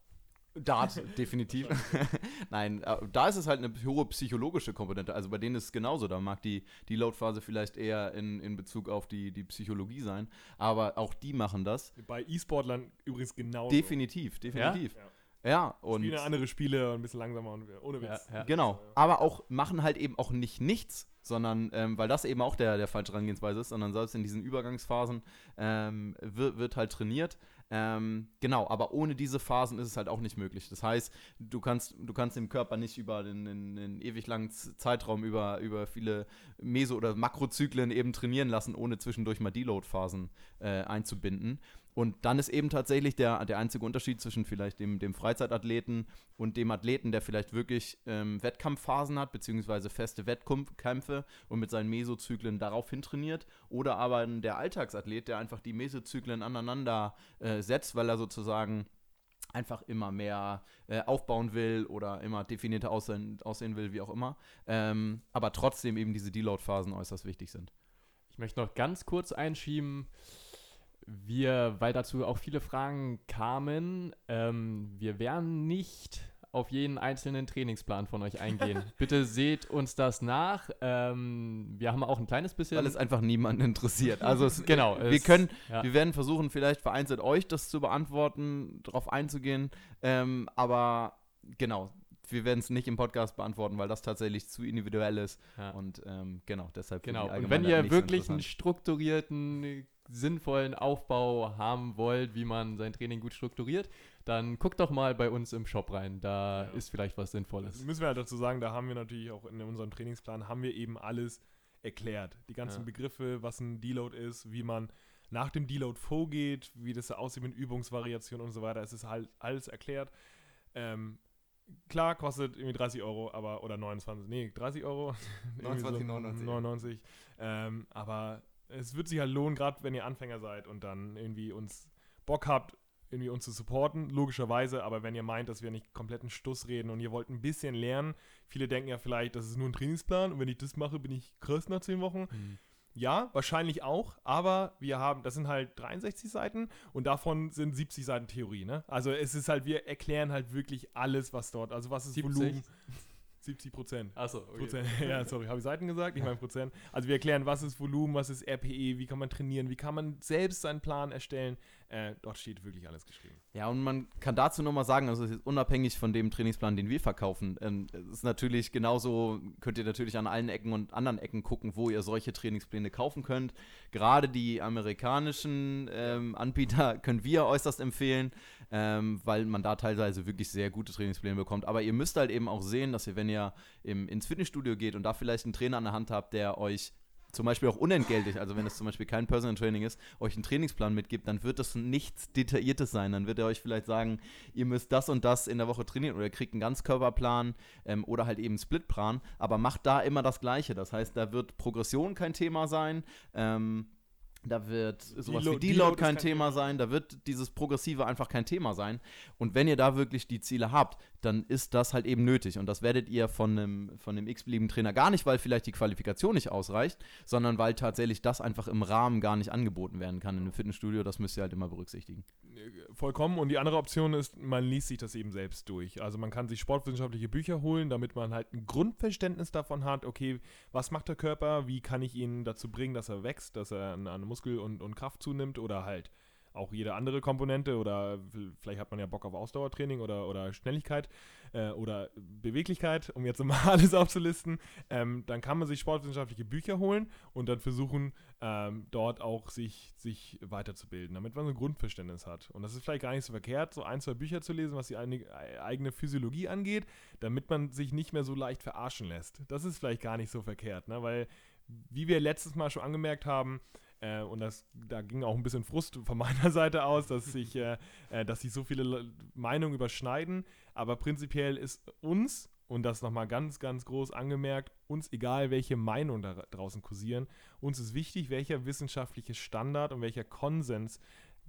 Dart, <laughs> definitiv. <laughs> Nein, äh, da ist es halt eine hohe psychologische Komponente. Also bei denen ist es genauso. Da mag die, die Load-Phase vielleicht eher in, in Bezug auf die, die Psychologie sein. Aber auch die machen das. Bei E-Sportlern übrigens genau. Definitiv, definitiv. Ja. Ja, und Spielen andere Spiele und ein bisschen langsamer und ohne Witz. Ja, ja. genau. Aber auch machen halt eben auch nicht nichts, sondern ähm, weil das eben auch der, der falsche Herangehensweise ist, sondern selbst in diesen Übergangsphasen ähm, wird, wird halt trainiert. Ähm, genau, aber ohne diese Phasen ist es halt auch nicht möglich. Das heißt, du kannst, du kannst den Körper nicht über den ewig langen Zeitraum, über, über viele Meso- oder Makrozyklen eben trainieren lassen, ohne zwischendurch mal Deload-Phasen äh, einzubinden. Und dann ist eben tatsächlich der, der einzige Unterschied zwischen vielleicht dem, dem Freizeitathleten und dem Athleten, der vielleicht wirklich ähm, Wettkampfphasen hat, beziehungsweise feste Wettkämpfe und mit seinen Mesozyklen daraufhin trainiert, oder aber der Alltagsathlet, der einfach die Mesozyklen aneinander äh, setzt, weil er sozusagen einfach immer mehr äh, aufbauen will oder immer definierter aussehen, aussehen will, wie auch immer. Ähm, aber trotzdem eben diese Deload-Phasen äußerst wichtig sind. Ich möchte noch ganz kurz einschieben, wir, weil dazu auch viele Fragen kamen, ähm, wir werden nicht auf jeden einzelnen Trainingsplan von euch eingehen. <laughs> Bitte seht uns das nach. Ähm, wir haben auch ein kleines bisschen. Weil es einfach niemanden interessiert. Also es, Genau, wir es- können, ja. wir werden versuchen, vielleicht vereinzelt euch das zu beantworten, darauf einzugehen. Ähm, aber genau, wir werden es nicht im Podcast beantworten, weil das tatsächlich zu individuell ist. Ja. Und ähm, genau, deshalb Genau. Und wenn ihr nicht so wirklich einen strukturierten, sinnvollen Aufbau haben wollt, wie man sein Training gut strukturiert, dann guckt doch mal bei uns im Shop rein. Da Ja. ist vielleicht was Das Sinnvolles. müssen wir halt dazu sagen, da haben wir natürlich auch in unserem Trainingsplan haben wir eben alles erklärt. Die ganzen Ja. Begriffe, was ein Deload ist, wie man nach dem Deload vorgeht, wie das aussieht mit Übungsvariationen und so weiter. Es ist halt alles erklärt. Ähm, klar, kostet irgendwie 30 Euro, aber oder 29, nee, 30 Euro. <laughs> Irgendwie 29,99. 99. Ähm, aber es wird sich halt lohnen, gerade wenn ihr Anfänger seid und dann irgendwie uns Bock habt, irgendwie uns zu supporten, logischerweise, aber wenn ihr meint, dass wir nicht kompletten Stuss reden und ihr wollt ein bisschen lernen, viele denken ja vielleicht, das ist nur ein Trainingsplan und wenn ich das mache, bin ich krass nach 10 Wochen. Hm. Ja, wahrscheinlich auch, aber wir haben, das sind halt 63 Seiten und davon sind 70 Seiten Theorie, ne? Also es ist halt, wir erklären halt wirklich alles, was dort, also was ist 70? Volumen. 70 Prozent. Achso, okay. Prozent. <laughs> Ja, sorry, habe ich Seiten gesagt? Ich meine Prozent. Also wir erklären, was ist Volumen, was ist RPE, wie kann man trainieren, wie kann man selbst seinen Plan erstellen. Äh, dort steht wirklich alles geschrieben. Ja, und man kann dazu nochmal sagen, also es ist unabhängig von dem Trainingsplan, den wir verkaufen. Ähm, ist natürlich genauso, könnt ihr natürlich an allen Ecken und anderen Ecken gucken, wo ihr solche Trainingspläne kaufen könnt. Gerade die amerikanischen ähm, Anbieter <laughs> können wir äußerst empfehlen, ähm, weil man da teilweise wirklich sehr gute Trainingspläne bekommt. Aber ihr müsst halt eben auch sehen, dass ihr, wenn ihr im, ins Fitnessstudio geht und da vielleicht einen Trainer an der Hand habt, der euch zum Beispiel auch unentgeltlich, also wenn es zum Beispiel kein Personal Training ist, euch einen Trainingsplan mitgibt, dann wird das nichts Detailliertes sein. Dann wird er euch vielleicht sagen, ihr müsst das und das in der Woche trainieren oder ihr kriegt einen Ganzkörperplan ähm, oder halt eben einen Splitplan, aber macht da immer das Gleiche. Das heißt, da wird Progression kein Thema sein. Ähm, da wird sowas Deload- wie Deload kein kein Thema. sein, da wird dieses Progressive einfach kein Thema sein. Und wenn ihr da wirklich die Ziele habt, dann ist das halt eben nötig. Und das werdet ihr von einem, von einem x-beliebigen Trainer gar nicht, weil vielleicht die Qualifikation nicht ausreicht, sondern weil tatsächlich das einfach im Rahmen gar nicht angeboten werden kann in einem Fitnessstudio. Das müsst ihr halt immer berücksichtigen. Vollkommen. Und die andere Option ist, man liest sich das eben selbst durch. Also man kann sich sportwissenschaftliche Bücher holen, damit man halt ein Grundverständnis davon hat, okay, was macht der Körper, wie kann ich ihn dazu bringen, dass er wächst, dass er an, Muskel und, und Kraft zunimmt oder halt auch jede andere Komponente oder vielleicht hat man ja Bock auf Ausdauertraining oder, oder Schnelligkeit äh, oder Beweglichkeit, um jetzt <laughs> mal alles aufzulisten, ähm, dann kann man sich sportwissenschaftliche Bücher holen und dann versuchen, ähm, dort auch sich, sich weiterzubilden, damit man so ein Grundverständnis hat. Und das ist vielleicht gar nicht so verkehrt, so ein, zwei Bücher zu lesen, was die eigene Physiologie angeht, damit man sich nicht mehr so leicht verarschen lässt. Das ist vielleicht gar nicht so verkehrt, ne? weil, wie wir letztes Mal schon angemerkt haben, äh, und das, da ging auch ein bisschen Frust von meiner Seite aus, dass sich, äh, äh, dass sich so viele Le- Meinungen überschneiden. Aber prinzipiell ist uns, und das nochmal ganz, ganz groß angemerkt, uns egal, welche Meinungen da draußen kursieren, uns ist wichtig, welcher wissenschaftliche Standard und welcher Konsens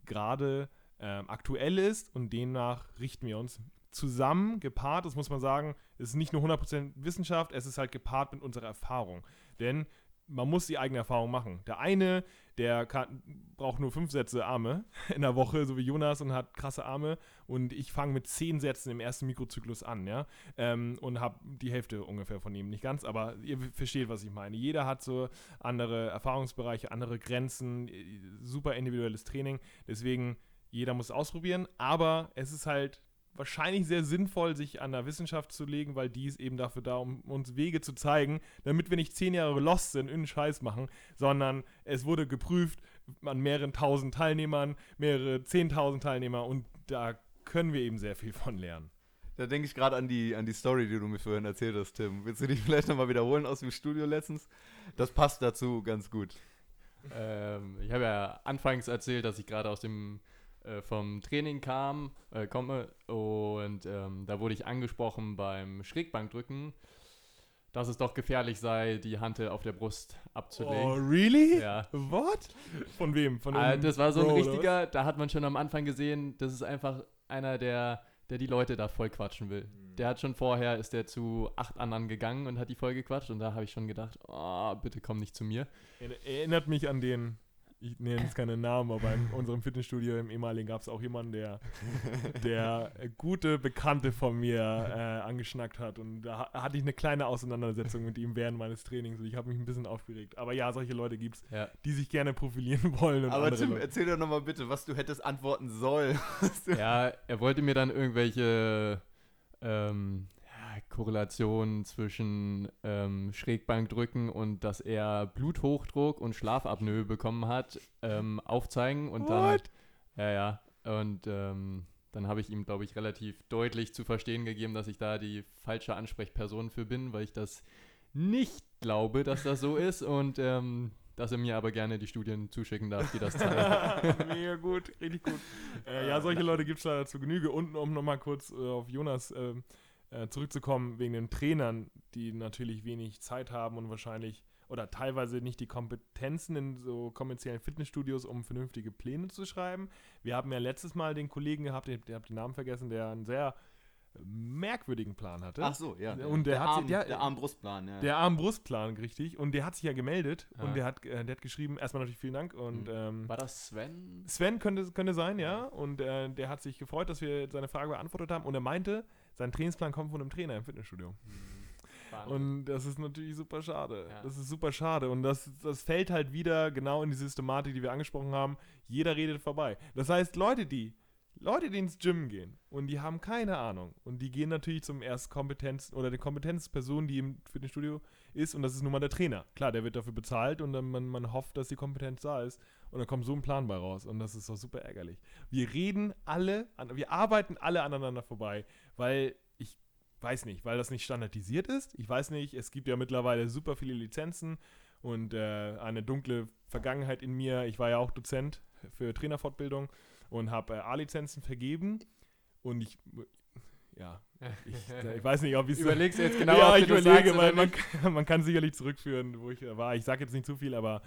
gerade ähm, aktuell ist und demnach richten wir uns zusammen, gepaart, das muss man sagen, es ist nicht nur 100% Wissenschaft, es ist halt gepaart mit unserer Erfahrung. Denn man muss die eigene Erfahrung machen. Der eine, der kann, braucht nur fünf Sätze Arme <laughs> in der Woche, so wie Jonas, und hat krasse Arme. Und ich fange mit zehn Sätzen im ersten Mikrozyklus an, ja. Ähm, und habe die Hälfte ungefähr von ihm. Nicht ganz, aber ihr versteht, was ich meine. Jeder hat so andere Erfahrungsbereiche, andere Grenzen, super individuelles Training. Deswegen, jeder muss ausprobieren. Aber es ist halt wahrscheinlich sehr sinnvoll, sich an der Wissenschaft zu legen, weil die ist eben dafür da, um uns Wege zu zeigen, damit wir nicht zehn Jahre lost sind, irgendeinen Scheiß machen, sondern es wurde geprüft an mehreren tausend Teilnehmern, mehrere zehntausend Teilnehmer und da können wir eben sehr viel von lernen. Da denke ich gerade an die, an die Story, die du mir vorhin erzählt hast, Tim. Willst du die <laughs> vielleicht nochmal wiederholen aus dem Studio letztens? Das passt dazu ganz gut. Ähm, ich habe ja anfangs erzählt, dass ich gerade aus dem äh, vom Training kam, äh, komme und ähm, da wurde ich angesprochen beim Schrägbankdrücken, dass es doch gefährlich sei, die Hantel auf der Brust Oh, abzulegen. really? Ja. What? Von wem? Von dem das war so ein Bro, richtiger, da hat man schon am Anfang gesehen, das ist einfach einer, der, der die Leute da voll quatschen will. Mhm. Der hat schon vorher, ist der zu acht anderen gegangen und hat die voll gequatscht und da habe ich schon gedacht, oh, bitte komm nicht zu mir. Er- Erinnert mich an den, ich nenne jetzt keine Namen, aber in unserem Fitnessstudio im ehemaligen gab es auch jemanden, der, der äh, gute Bekannte von mir äh, angeschnackt hat. Und da ha- hatte ich eine kleine Auseinandersetzung mit ihm während meines Trainings und ich habe mich ein bisschen aufgeregt. Aber ja, solche Leute gibt es, Ja. die sich gerne profilieren <laughs> wollen. Und Aber Tim, Leute- erzähl doch nochmal bitte, was du hättest antworten sollen. <laughs> Ja, er wollte mir dann irgendwelche ähm, ja, Korrelationen zwischen ähm, Schrägbankdrücken und dass er Bluthochdruck und Schlafapnoe bekommen hat, ähm, aufzeigen und dann. What? Ja, ja. Und ähm, dann habe ich ihm, glaube ich, relativ deutlich zu verstehen gegeben, dass ich da die falsche Ansprechperson für bin, weil ich das nicht glaube, dass das so ist und ähm, dass er mir aber gerne die Studien zuschicken darf, die das <laughs> zeigen. Mega gut, richtig gut. Äh, ja, solche Leute gibt es leider zu Genüge. Und um nochmal kurz äh, auf Jonas ähm, äh, zurückzukommen, wegen den Trainern, die natürlich wenig Zeit haben und wahrscheinlich oder teilweise nicht die Kompetenzen in so kommerziellen Fitnessstudios, um vernünftige Pläne zu schreiben. Wir haben ja letztes Mal den Kollegen gehabt, ihr habt den Namen vergessen, der einen sehr merkwürdigen Plan hatte. Ach so, ja. Und der hat Arm, sich- der- der Arm-Brustplan, ja. Der Arm-Brustplan, richtig. Und der hat sich ja gemeldet Ja. und der hat, äh, der hat geschrieben, erstmal natürlich vielen Dank und Mhm. ähm, War das Sven? Sven könnte, könnte sein, ja. Und äh, der hat sich gefreut, dass wir seine Frage beantwortet haben. Und er meinte, sein Trainingsplan kommt von einem Trainer im Fitnessstudio. Wahnsinn. Und das ist natürlich super schade. Ja. Das ist super schade. Und das, das fällt halt wieder genau in die Systematik, die wir angesprochen haben. Jeder redet vorbei. Das heißt, Leute, die Leute, die ins Gym gehen und die haben keine Ahnung und die gehen natürlich zum ersten Kompetenz oder der Kompetenzperson, die im Fitnessstudio ist und das ist nun mal der Trainer. Klar, der wird dafür bezahlt und dann man, man hofft, dass die Kompetenz da ist und dann kommt so ein Plan bei raus und das ist doch super ärgerlich. Wir reden alle, an, wir arbeiten alle aneinander vorbei, weil ich weiß nicht, weil das nicht standardisiert ist. Ich weiß nicht, es gibt ja mittlerweile super viele Lizenzen und äh, eine dunkle Vergangenheit in mir. Ich war ja auch Dozent für Trainerfortbildung und habe äh, A-Lizenzen vergeben. Und ich, ja, ich, ich weiß nicht, ob ich Überlegst du jetzt genau, ja, ob ich überlege, sagst weil man, kann- man kann sicherlich zurückführen, wo ich war. Ich sage jetzt nicht zu viel, aber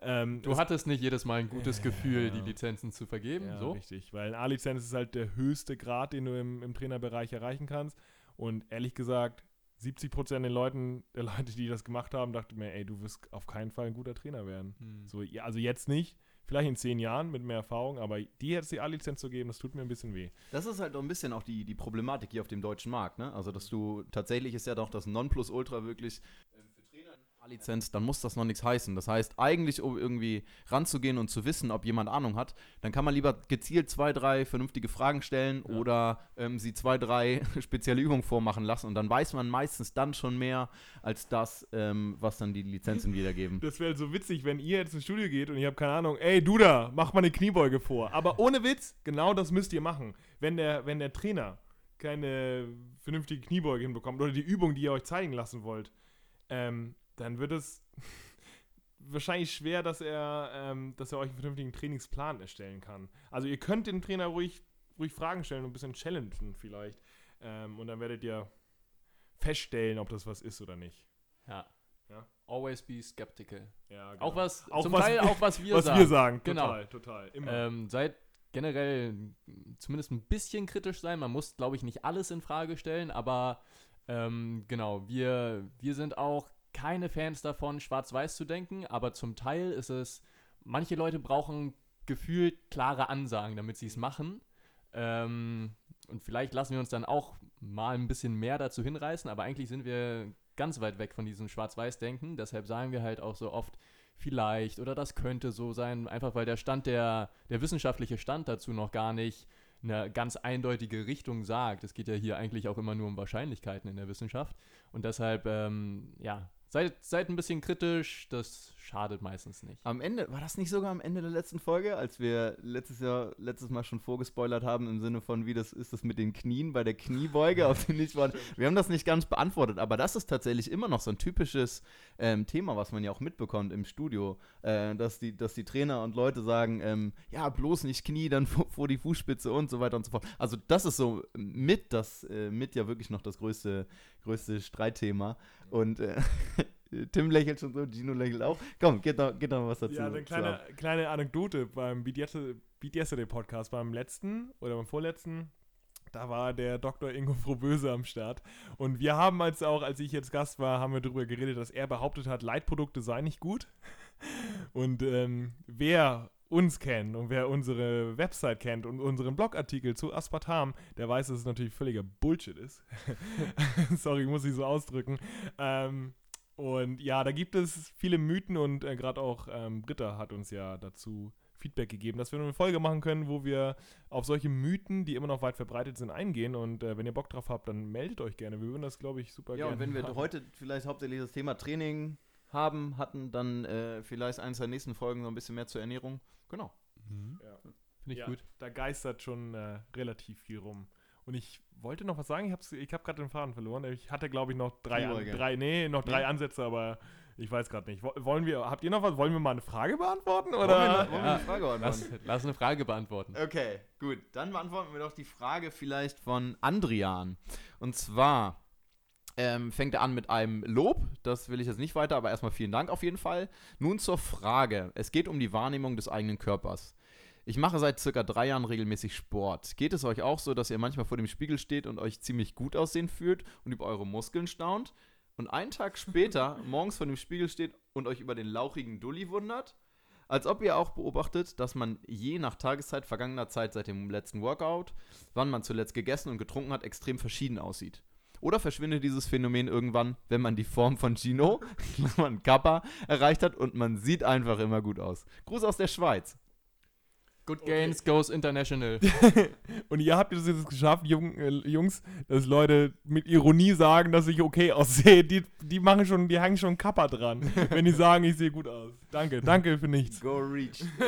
ähm, Du es- hattest nicht jedes Mal ein gutes Ja. Gefühl, die Lizenzen zu vergeben. ja, so? richtig, weil eine A-Lizenz ist halt der höchste Grad, den du im, im Trainerbereich erreichen kannst. Und ehrlich gesagt, 70 Prozent der Leuten, der Leute, die das gemacht haben, dachten mir, ey, du wirst auf keinen Fall ein guter Trainer werden. Hm. So, ja, also jetzt nicht, vielleicht in zehn Jahren mit mehr Erfahrung, aber die jetzt die A-Lizenz zu geben, das tut mir ein bisschen weh. Das ist halt auch ein bisschen auch die, die Problematik hier auf dem deutschen Markt, ne? Also, dass du tatsächlich ist ja doch das Nonplusultra wirklich A-Lizenz, dann muss das noch nichts heißen. Das heißt, eigentlich, um irgendwie ranzugehen und zu wissen, ob jemand Ahnung hat, dann kann man lieber gezielt zwei, drei vernünftige Fragen stellen Ja. oder ähm, sie zwei, drei <laughs> spezielle Übungen vormachen lassen und dann weiß man meistens dann schon mehr als das, ähm, was dann die Lizenzen wiedergeben. <laughs> Das wäre so witzig, wenn ihr jetzt ins Studio geht und ich habe keine Ahnung, ey, du da, mach mal eine Kniebeuge vor. Aber ohne Witz, genau das müsst ihr machen. Wenn der, wenn der Trainer keine vernünftige Kniebeuge hinbekommt oder die Übung, die ihr euch zeigen lassen wollt, ähm, dann wird es <laughs> wahrscheinlich schwer, dass er, ähm, dass er euch einen vernünftigen Trainingsplan erstellen kann. Also ihr könnt den Trainer ruhig, ruhig Fragen stellen und ein bisschen challengen vielleicht. Ähm, und dann werdet ihr feststellen, ob das was ist oder nicht. Ja. Ja. Always be skeptical. Ja, Auch was, Auch zum was Teil auch was wir <laughs> was sagen. wir sagen. Genau. Total, total. Immer. Ähm, seid generell zumindest ein bisschen kritisch sein. Man muss, glaube ich, nicht alles in Frage stellen, aber ähm, genau, wir, wir sind auch keine Fans davon, schwarz-weiß zu denken, aber zum Teil ist es, manche Leute brauchen gefühlt klare Ansagen, damit sie es machen. Ähm, und vielleicht lassen wir uns dann auch mal ein bisschen mehr dazu hinreißen, aber eigentlich sind wir ganz weit weg von diesem Schwarz-Weiß-Denken. Deshalb sagen wir halt auch so oft, vielleicht oder das könnte so sein, einfach weil der Stand der, der wissenschaftliche Stand dazu noch gar nicht eine ganz eindeutige Richtung sagt. Es geht ja hier eigentlich auch immer nur um Wahrscheinlichkeiten in der Wissenschaft. Und deshalb, ähm, ja, seid, seid ein bisschen kritisch, das schadet meistens nicht. Am Ende, war das nicht sogar am Ende der letzten Folge, als wir letztes Jahr, letztes Mal schon vorgespoilert haben, im Sinne von, wie das ist das mit den Knien bei der Kniebeuge, auf den nicht waren. Wir haben das nicht ganz beantwortet, aber das ist tatsächlich immer noch so ein typisches ähm, Thema, was man ja auch mitbekommt im Studio, äh, dass, die, dass die Trainer und Leute sagen, ähm, ja, bloß nicht Knie, dann <laughs> vor, vor die Fußspitze und so weiter und so fort. Also das ist so mit das, äh, mit ja wirklich noch das größte, größte Streitthema. Und äh, <laughs> Tim lächelt schon so, Gino lächelt auch. Komm, geht doch, geht doch was dazu. ja, eine kleine, kleine Anekdote beim Beat Yesterday, Podcast, beim letzten oder beim vorletzten. Da war der Dr. Ingo Frohböse am Start. Und wir haben als auch, als ich jetzt Gast war, haben wir darüber geredet, dass er behauptet hat, Leitprodukte seien nicht gut. <laughs> Und ähm, wer uns kennt und wer unsere Website kennt und unseren Blogartikel zu Aspartam, der weiß, dass es natürlich völliger Bullshit ist. <laughs> Sorry, muss ich so ausdrücken. Ähm, und ja, da gibt es viele Mythen und äh, gerade auch ähm, Britta hat uns ja dazu Feedback gegeben, dass wir eine Folge machen können, wo wir auf solche Mythen, die immer noch weit verbreitet sind, eingehen. Und äh, wenn ihr Bock drauf habt, dann meldet euch gerne. Wir würden das, glaube ich, super Ja, gerne und wenn wir machen. heute vielleicht hauptsächlich das Thema Training haben, hatten, dann äh, vielleicht eins der nächsten Folgen so ein bisschen mehr zur Ernährung. Genau. Ja. Finde ich ja, gut. Da geistert schon äh, relativ viel rum. Und ich wollte noch was sagen, ich habe ich hab gerade den Faden verloren. Ich hatte, glaube ich, noch drei, an, drei, nee, noch drei Nee. Ansätze, aber ich weiß gerade nicht. Wo- Wollen wir, habt ihr noch was? Wollen wir mal eine Frage beantworten? Wollen Oder? wir, wollen wir Ja. eine Frage Lass, beantworten? lass eine Frage beantworten. Okay, gut. Dann beantworten wir doch die Frage vielleicht von Andrian. Und zwar ähm, fängt er an mit einem Lob. Das will ich jetzt nicht weiter, aber erstmal vielen Dank auf jeden Fall. Nun zur Frage. Es geht um die Wahrnehmung des eigenen Körpers. Ich mache seit circa drei Jahren regelmäßig Sport. Geht es euch auch so, dass ihr manchmal vor dem Spiegel steht und euch ziemlich gut aussehen fühlt und über eure Muskeln staunt? Und einen Tag <laughs> später morgens vor dem Spiegel steht und euch über den lauchigen Dulli wundert? Als ob ihr auch beobachtet, dass man je nach Tageszeit vergangener Zeit seit dem letzten Workout, wann man zuletzt gegessen und getrunken hat, extrem verschieden aussieht. Oder verschwindet dieses Phänomen irgendwann, wenn man die Form von Gino, <laughs> man Kappa, erreicht hat und man sieht einfach immer gut aus. Gruß aus der Schweiz. Good Okay. Gains goes international. <laughs> Und ihr habt es jetzt geschafft, Jung, äh, Jungs, dass Leute mit Ironie sagen, dass ich okay aussehe. Die, die machen schon, die hängen schon Kappa dran, <laughs> wenn die sagen, ich sehe gut aus. Danke, danke für nichts. Go Reach. <laughs>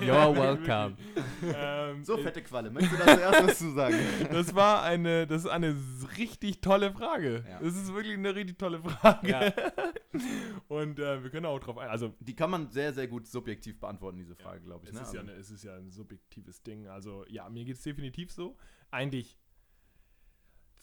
You're welcome. Ähm, So, äh, fette Qualle. Möchtest du da zuerst was zu sagen? <laughs> Das war eine, das ist eine richtig tolle Frage. Ja. Das ist wirklich eine richtig tolle Frage. Ja. <laughs> Und äh, wir können auch drauf ein. Also, Die kann man sehr, sehr gut subjektiv beantworten, diese Frage, glaube ich. es, Ne? ist ja Also- eine, es ist ja ein subjektives Ding. Also, ja, mir geht es definitiv so. Eigentlich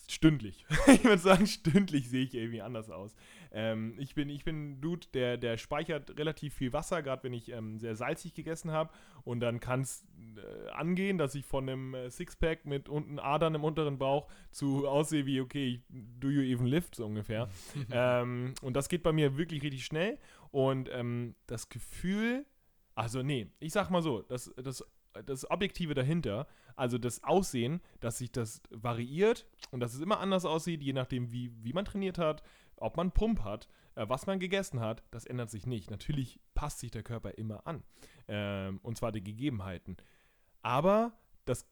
stündlich. ich würde sagen, stündlich sehe ich irgendwie anders aus. Ähm, ich, bin, ich bin ein Dude, der, der speichert relativ viel Wasser, gerade wenn ich ähm, sehr salzig gegessen habe. Und dann kann es äh, angehen, dass ich von einem äh, Sixpack mit unten Adern im unteren Bauch zu aussehe wie, okay, do you even lift, so ungefähr. <laughs> ähm, und das geht bei mir wirklich richtig schnell. Und ähm, das Gefühl, also nee, ich sag mal so, das, das, das Objektive dahinter, also das Aussehen, dass sich das variiert und dass es immer anders aussieht, je nachdem, wie, wie man trainiert hat, ob man Pump hat, äh, was man gegessen hat, das ändert sich nicht. Natürlich passt sich der Körper immer an. Ähm, und zwar die Gegebenheiten. Aber das,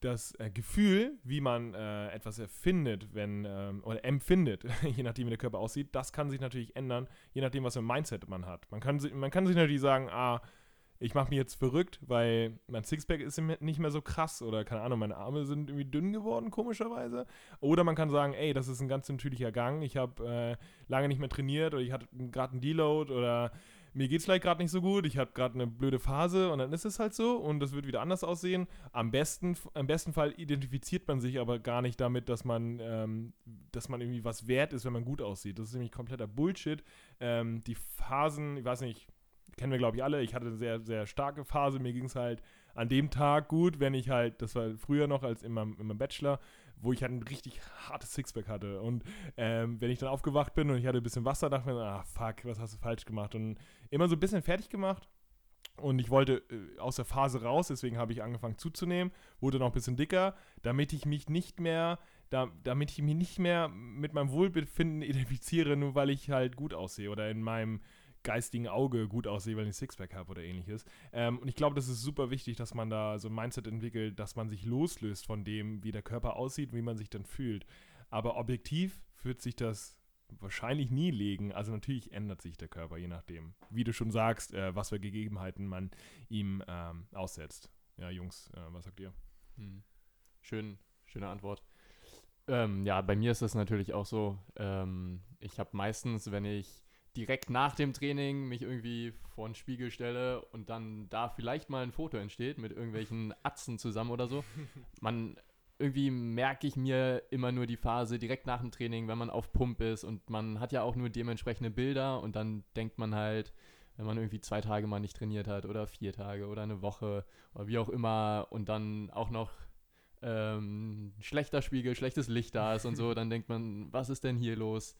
das äh, Gefühl, wie man äh, etwas erfindet, wenn, ähm, oder empfindet, <laughs> je nachdem, wie der Körper aussieht, das kann sich natürlich ändern, je nachdem, was für ein Mindset man hat. Man kann, man kann sich natürlich sagen, ah, ich mache mich jetzt verrückt, weil mein Sixpack ist nicht mehr so krass oder keine Ahnung, meine Arme sind irgendwie dünn geworden, komischerweise. Oder man kann sagen, ey, das ist ein ganz natürlicher Gang, ich habe äh, lange nicht mehr trainiert oder ich hatte gerade einen Deload oder mir geht's vielleicht gerade nicht so gut, ich habe gerade eine blöde Phase und dann ist es halt so und das wird wieder anders aussehen. Am besten, am besten Fall identifiziert man sich aber gar nicht damit, dass man, ähm, dass man irgendwie was wert ist, wenn man gut aussieht. Das ist nämlich kompletter Bullshit. Ähm, die Phasen, ich weiß nicht, kennen wir glaube ich alle, ich hatte eine sehr, sehr starke Phase, mir ging es halt an dem Tag gut, wenn ich halt, das war früher noch als in meinem, in meinem Bachelor, wo ich halt ein richtig hartes Sixpack hatte. Und ähm, wenn ich dann aufgewacht bin und ich hatte ein bisschen Wasser, dachte ich mir, ah fuck, was hast du falsch gemacht? Und immer so ein bisschen fertig gemacht. Und ich wollte äh, aus der Phase raus, deswegen habe ich angefangen zuzunehmen, wurde noch ein bisschen dicker, damit ich mich nicht mehr, da, damit ich mich nicht mehr mit meinem Wohlbefinden identifiziere, nur weil ich halt gut aussehe oder in meinem geistigen Auge gut aussehe, weil ich ein Sixpack habe oder ähnliches. Ähm, und ich glaube, das ist super wichtig, dass man da so ein Mindset entwickelt, dass man sich loslöst von dem, wie der Körper aussieht, wie man sich dann fühlt. Aber objektiv wird sich das wahrscheinlich nie legen. Also natürlich ändert sich der Körper, je nachdem, wie du schon sagst, äh, was für Gegebenheiten man ihm ähm, aussetzt. Ja, Jungs, äh, was sagt ihr? Hm. Schön, schöne Antwort. Ähm, ja, bei mir ist das natürlich auch so. Ähm, ich habe meistens, wenn ich direkt nach dem Training mich irgendwie vor den Spiegel stelle und dann da vielleicht mal ein Foto entsteht mit irgendwelchen Atzen zusammen oder so, <laughs> man irgendwie merke ich mir immer nur die Phase direkt nach dem Training, wenn man auf Pump ist und man hat ja auch nur dementsprechende Bilder und dann denkt man halt, wenn man irgendwie zwei Tage mal nicht trainiert hat oder vier Tage oder eine Woche oder wie auch immer und dann auch noch ähm, schlechter Spiegel, schlechtes Licht da ist und so, <laughs> dann denkt man, was ist denn hier los?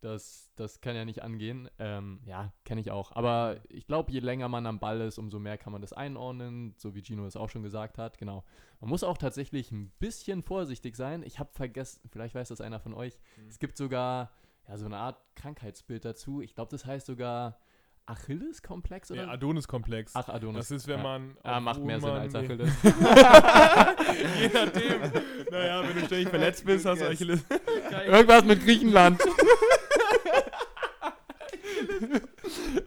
Das, das kann ja nicht angehen. Ähm, ja, kenne ich auch. Aber ich glaube, je länger man am Ball ist, umso mehr kann man das einordnen, so wie Gino es auch schon gesagt hat. Genau. Man muss auch tatsächlich ein bisschen vorsichtig sein. Ich habe vergessen, vielleicht weiß das einer von euch, es gibt sogar ja, so eine Art Krankheitsbild dazu. Ich glaube, das heißt sogar Achilles-Komplex oder? Der Adonis-Komplex. Ach, Adonis. Das ist, wenn ja. man. Ah, macht mehr Sinn als. Achilles. <laughs> <laughs> Je nachdem. Naja, wenn du ständig verletzt bist, hast du. Achilles. Irgendwas mit Griechenland. <laughs>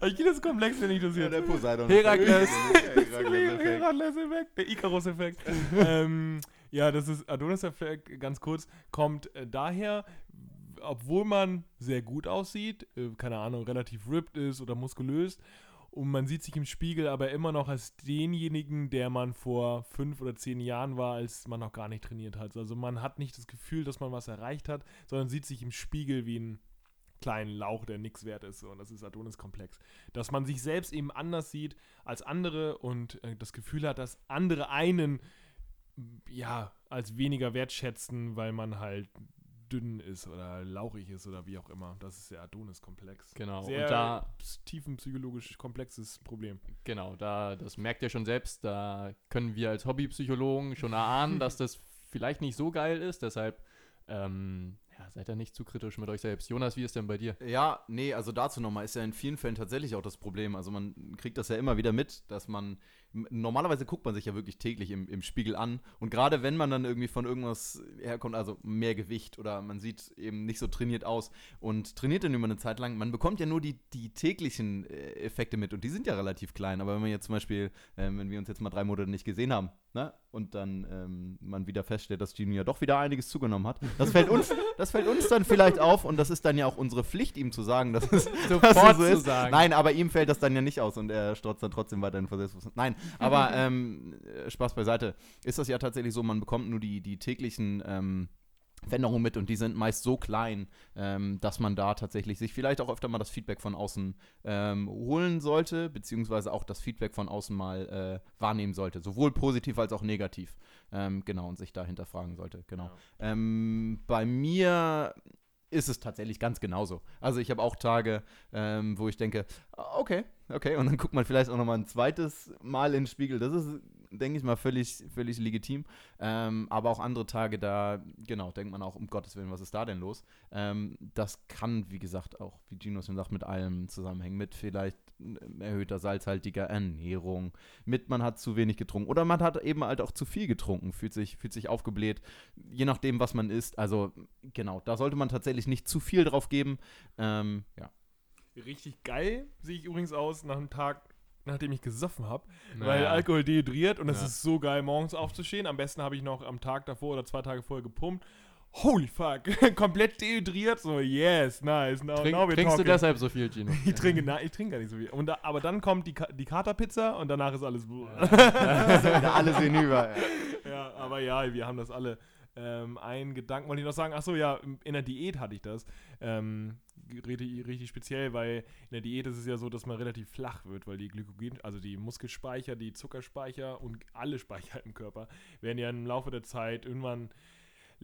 Achilles-Komplex nenne ich das Ja, jetzt. der Poseidon. Herakles. <laughs> Herakles-Effekt, der Icarus-Effekt. ähm, ja, das ist Adonis-Effekt, ganz kurz, kommt äh, daher, obwohl man sehr gut aussieht, äh, keine Ahnung, relativ ripped ist oder muskulös, und man sieht sich im Spiegel aber immer noch als denjenigen, der man vor fünf oder zehn Jahren war, als man noch gar nicht trainiert hat. Also man hat nicht das Gefühl, dass man was erreicht hat, sondern sieht sich im Spiegel wie ein kleinen Lauch, der nichts wert ist. Und das ist Adonis-Komplex. Dass man sich selbst eben anders sieht als andere und äh, das Gefühl hat, dass andere einen ja als weniger wertschätzen, weil man halt dünn ist oder lauchig ist oder wie auch immer. Das ist der Adonis-Komplex. Genau, und Sehr da- ps- tiefenpsychologisch komplexes Problem. Genau, da, das merkt ihr schon selbst, da können wir als Hobbypsychologen schon erahnen, <laughs> dass das vielleicht nicht so geil ist, deshalb ähm, ja, seid da nicht zu kritisch mit euch selbst. Jonas, wie ist denn bei dir? Ja, nee, also dazu nochmal ist ja in vielen Fällen tatsächlich auch das Problem. Also man kriegt das ja immer wieder mit, dass man normalerweise guckt man sich ja wirklich täglich im, im Spiegel an. Und gerade wenn man dann irgendwie von irgendwas herkommt, also mehr Gewicht oder man sieht eben nicht so trainiert aus und trainiert dann über eine Zeit lang, man bekommt ja nur die, die täglichen äh, Effekte mit und die sind ja relativ klein. Aber wenn man jetzt zum Beispiel, ähm, wenn wir uns jetzt mal drei Monate nicht gesehen haben, ne? Und dann ähm, man wieder feststellt, dass Gino ja doch wieder einiges zugenommen hat. Das fällt uns, <laughs> das fällt uns dann vielleicht auf und das ist dann ja auch unsere Pflicht, ihm zu sagen, dass es Sofort dass es so ist. sagen. Nein, aber ihm fällt das dann ja nicht aus und er strotzt dann trotzdem weiterhin vor Selbstbewusstsein. Nein, aber <laughs> ähm, äh, Spaß beiseite. Ist das ja tatsächlich so, man bekommt nur die, die täglichen ähm, Veränderungen mit und die sind meist so klein, ähm, dass man da tatsächlich sich vielleicht auch öfter mal das Feedback von außen ähm, holen sollte, beziehungsweise auch das Feedback von außen mal äh, wahrnehmen sollte, sowohl positiv als auch negativ. Ähm, genau, und sich da hinterfragen sollte, genau. Ähm, bei mir ist es tatsächlich ganz genauso. Also ich habe auch Tage, ähm, wo ich denke, okay, okay, und dann guckt man vielleicht auch noch mal ein zweites Mal in den Spiegel. Das ist, denke ich mal, völlig, völlig legitim. Ähm, aber auch andere Tage, da, genau, denkt man auch, um Gottes Willen, was ist da denn los? Ähm, das kann, wie gesagt, auch, wie Gino schon sagt, mit allem zusammenhängen. Mit vielleicht erhöhter salzhaltiger Ernährung, mit man hat zu wenig getrunken oder man hat eben halt auch zu viel getrunken, fühlt sich, fühlt sich aufgebläht, je nachdem, was man isst. Also, genau, da sollte man tatsächlich nicht zu viel drauf geben. Ähm, ja. Richtig geil sehe ich übrigens aus nach einem Tag, nachdem ich gesoffen habe. Naja. Weil Alkohol dehydriert und es Ja. ist so geil, morgens aufzustehen. Am besten habe ich noch am Tag davor oder zwei Tage vorher gepumpt. Holy fuck, <laughs> komplett dehydriert. So, yes, nice. Now, Trink, now we're trinkst du talking. deshalb so viel, Gino? <laughs> Ich trinke, na, ich trinke gar nicht so viel. Und da, aber dann kommt die, Ka die Katerpizza und danach ist alles. Alle sehen über. ja, aber ja, wir haben das alle. Ähm, ein Gedanken wollte ich noch sagen. Achso, ja, in der Diät hatte ich das. Ähm, richtig, richtig speziell, weil in der Diät ist es ja so, dass man relativ flach wird, weil die Glykogen, also die Muskelspeicher, die Zuckerspeicher und alle Speicher im Körper werden ja im Laufe der Zeit irgendwann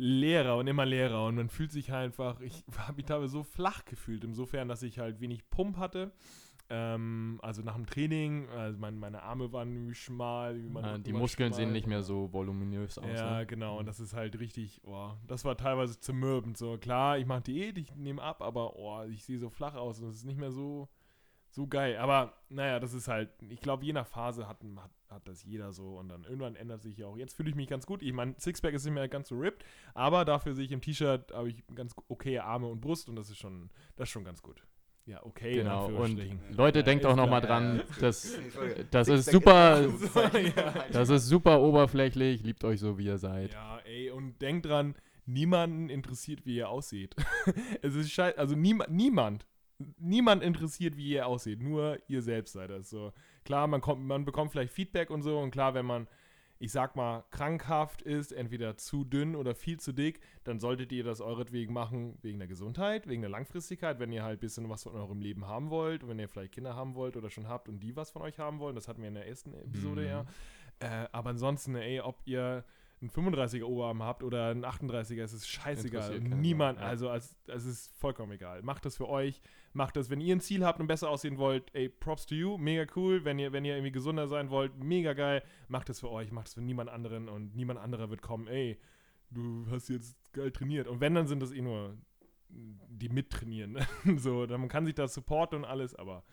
leerer und immer leerer und man fühlt sich halt einfach, ich <laughs> habe mich teilweise so flach gefühlt, insofern, dass ich halt wenig Pump hatte. Ähm, also nach dem Training, also mein, meine Arme waren irgendwie schmal. wie man- Ja, die immer Muskeln sehen schmal. nicht mehr so voluminös aus. Ja, ne? genau. Und das ist halt richtig, oh, das war teilweise zermürbend. So, klar, ich mache Diät, ich nehme ab, aber oh, ich sehe so flach aus und es ist nicht mehr so, so geil. Aber naja, das ist halt, ich glaube, je nach Phase hat, hat, hat das jeder so und dann irgendwann ändert sich ja auch. Jetzt fühle ich mich ganz gut. Ich meine, Sixpack ist nicht mehr ganz so ripped, aber dafür sehe ich im T-Shirt, habe ich ganz okay Arme und Brust und das ist schon, das ist schon ganz gut. Ja, okay. Genau, und. Leute, Ja, denkt auch nochmal dran, ja, das, <laughs> das ist super, <laughs> das ist super oberflächlich, liebt euch so, wie ihr seid. Ja, ey, und denkt dran, niemanden interessiert, wie ihr aussieht. <laughs> es ist scheiße, also niema niemand, niemand interessiert, wie ihr aussieht, nur ihr selbst seid das so. Klar, man, kommt, man bekommt vielleicht Feedback und so und klar, wenn man, ich sag mal, krankhaft ist, entweder zu dünn oder viel zu dick, dann solltet ihr das euretwegen machen, wegen der Gesundheit, wegen der Langfristigkeit, wenn ihr halt ein bisschen was von eurem Leben haben wollt, wenn ihr vielleicht Kinder haben wollt oder schon habt und die was von euch haben wollen, das hatten wir in der ersten Episode Mhm. ja. Äh, aber ansonsten, ey, ob ihr einen 35er Oberarm habt oder einen 38er, es ist scheißegal. Niemand, ja. also als, es ist vollkommen egal. Macht das für euch, macht das, wenn ihr ein Ziel habt und besser aussehen wollt, ey, props to you, mega cool. Wenn ihr, wenn ihr irgendwie gesunder sein wollt, mega geil. Macht das für euch, macht das für niemand anderen und niemand anderer wird kommen, ey, du hast jetzt geil trainiert. Und wenn, dann sind das eh nur die mittrainieren. <laughs> so, dann man kann sich da supporten und alles, aber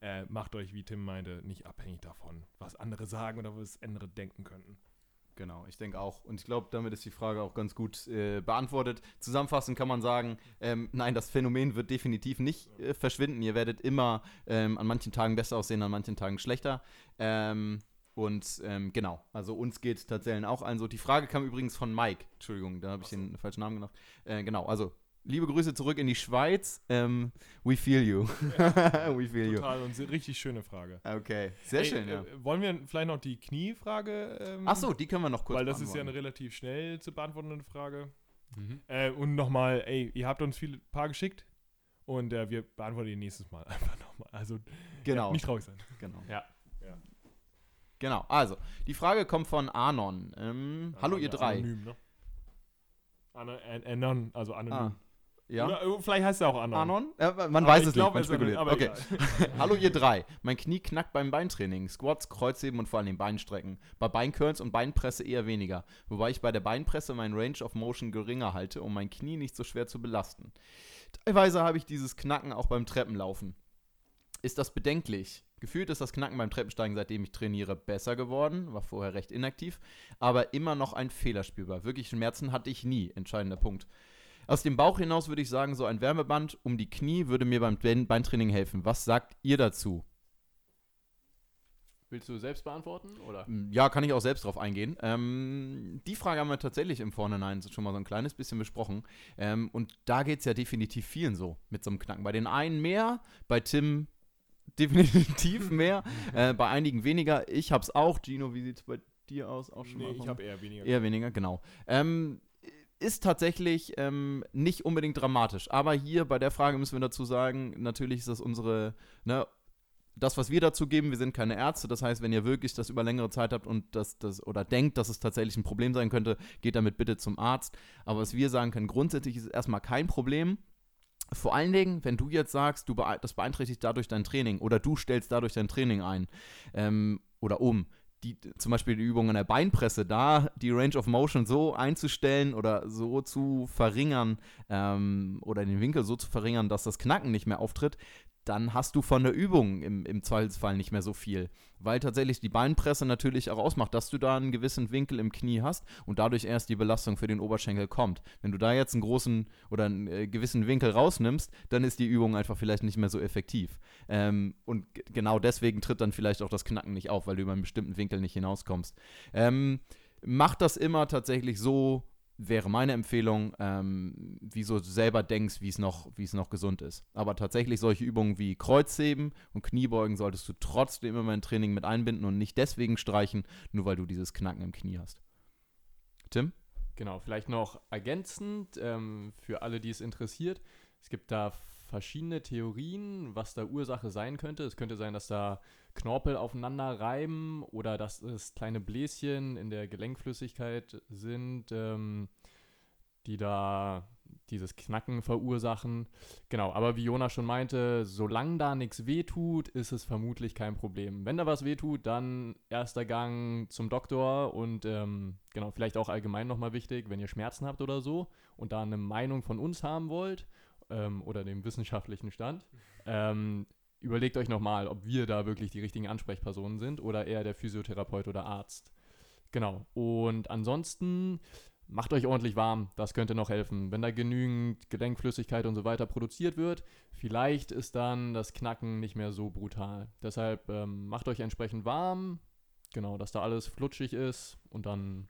äh, macht euch, wie Tim meinte, nicht abhängig davon, was andere sagen oder was andere denken könnten. Genau, ich denke auch. Und ich glaube, damit ist die Frage auch ganz gut äh, beantwortet. Zusammenfassend kann man sagen, ähm, nein, das Phänomen wird definitiv nicht äh, verschwinden. Ihr werdet immer ähm, an manchen Tagen besser aussehen, an manchen Tagen schlechter. Ähm, und ähm, genau, also uns geht tatsächlich auch allen so. Die Frage kam übrigens von Mike. Entschuldigung, da habe ich den falschen Namen genannt. Äh, genau, also liebe Grüße zurück in die Schweiz. Ähm, we feel you. <laughs> we feel you. Total und se- richtig schöne Frage. Okay, sehr Ey, schön, ja. äh, wollen wir vielleicht noch die Kniefrage? Ähm, Achso, die können wir noch kurz Weil das ist ja eine relativ schnell zu beantwortende Frage. Mhm. Äh, und nochmal, ey, ihr habt uns viele paar geschickt und äh, wir beantworten die nächstes Mal <laughs> einfach nochmal. Also Genau. ja, nicht traurig sein. Genau. Ja. ja. Genau, also, die Frage kommt von Anon. Ähm, hallo ihr drei. Anonym, ne? Ano- An Anon, also anonym. Ah, ja. Oder, äh, vielleicht heißt er auch Anon. Anon? Äh, man Aber weiß es glaub, nicht, man spekuliert. aber Okay. <laughs> Hallo ihr drei. Mein Knie knackt beim Beintraining. Squats, Kreuzheben und vor allem Beinstrecken. Bei Beincurls und Beinpresse eher weniger. Wobei ich bei der Beinpresse meinen Range of Motion geringer halte, um mein Knie nicht so schwer zu belasten. Teilweise habe ich dieses Knacken auch beim Treppenlaufen. ist das bedenklich. Gefühlt ist das Knacken beim Treppensteigen, seitdem ich trainiere, besser geworden. War vorher recht inaktiv. Aber immer noch ein Fehler spürbar. Wirklich Schmerzen hatte ich nie. Entscheidender Punkt. Aus dem Bauch hinaus würde ich sagen, so ein Wärmeband um die Knie würde mir beim Bein- Beintraining helfen. Was sagt ihr dazu? Willst du selbst beantworten? Oder? Ja, kann ich auch selbst drauf eingehen. Ähm, die Frage haben wir tatsächlich im Vorhinein schon mal so ein kleines bisschen besprochen. Ähm, und da geht es ja definitiv vielen so mit so einem Knacken. Bei den einen mehr, bei Tim <laughs> definitiv mehr, <laughs> äh, bei einigen weniger. Ich hab's auch. Gino, wie sieht's bei dir aus? Auch schon Nee, mal ich habe eher weniger. Eher weniger, genau. Ähm, ist tatsächlich ähm, nicht unbedingt dramatisch. Aber hier bei der Frage müssen wir dazu sagen, natürlich ist das unsere, ne, das, was wir dazu geben, wir sind keine Ärzte. Das heißt, wenn ihr wirklich das über längere Zeit habt und das, das oder denkt, dass es tatsächlich ein Problem sein könnte, geht damit bitte zum Arzt. Aber was wir sagen können, grundsätzlich ist es erstmal kein Problem. Vor allen Dingen, wenn du jetzt sagst, du bee das beeinträchtigt dadurch dein Training oder du stellst dadurch dein Training ein ähm, oder um, die, zum Beispiel die Übung an der Beinpresse, da die Range of Motion so einzustellen oder so zu verringern ähm, oder den Winkel so zu verringern, dass das Knacken nicht mehr auftritt, dann hast du von der Übung im, im Zweifelsfall nicht mehr so viel. Weil tatsächlich die Beinpresse natürlich auch ausmacht, dass du da einen gewissen Winkel im Knie hast und dadurch erst die Belastung für den Oberschenkel kommt. Wenn du da jetzt einen großen oder einen äh, gewissen Winkel rausnimmst, dann ist die Übung einfach vielleicht nicht mehr so effektiv. Ähm, und genau deswegen tritt dann vielleicht auch das Knacken nicht auf, weil du über einen bestimmten Winkel nicht hinauskommst. Ähm, mach das immer tatsächlich so, wäre meine Empfehlung, ähm, wie so du selber denkst, wie es noch, es noch gesund ist. Aber tatsächlich solche Übungen wie Kreuzheben und Kniebeugen solltest du trotzdem immer im Training mit einbinden und nicht deswegen streichen, nur weil du dieses Knacken im Knie hast. Tim? Genau, vielleicht noch ergänzend ähm, für alle, die es interessiert. Es gibt da verschiedene Theorien, was da Ursache sein könnte. Es könnte sein, dass da Knorpel aufeinander reiben oder dass es kleine Bläschen in der Gelenkflüssigkeit sind, ähm, die da dieses Knacken verursachen. Genau, aber wie Jonas schon meinte, solange da nichts wehtut, ist es vermutlich kein Problem. Wenn da was wehtut, dann erster Gang zum Doktor und ähm, genau, vielleicht auch allgemein nochmal wichtig, wenn ihr Schmerzen habt oder so und da eine Meinung von uns haben wollt ähm, oder dem wissenschaftlichen Stand, ähm, überlegt euch nochmal, ob wir da wirklich die richtigen Ansprechpersonen sind oder eher der Physiotherapeut oder Arzt. Genau. Und ansonsten macht euch ordentlich warm. Das könnte noch helfen. Wenn da genügend Gelenkflüssigkeit und so weiter produziert wird, vielleicht ist dann das Knacken nicht mehr so brutal. Deshalb ähm, macht euch entsprechend warm. Genau, dass da alles flutschig ist und dann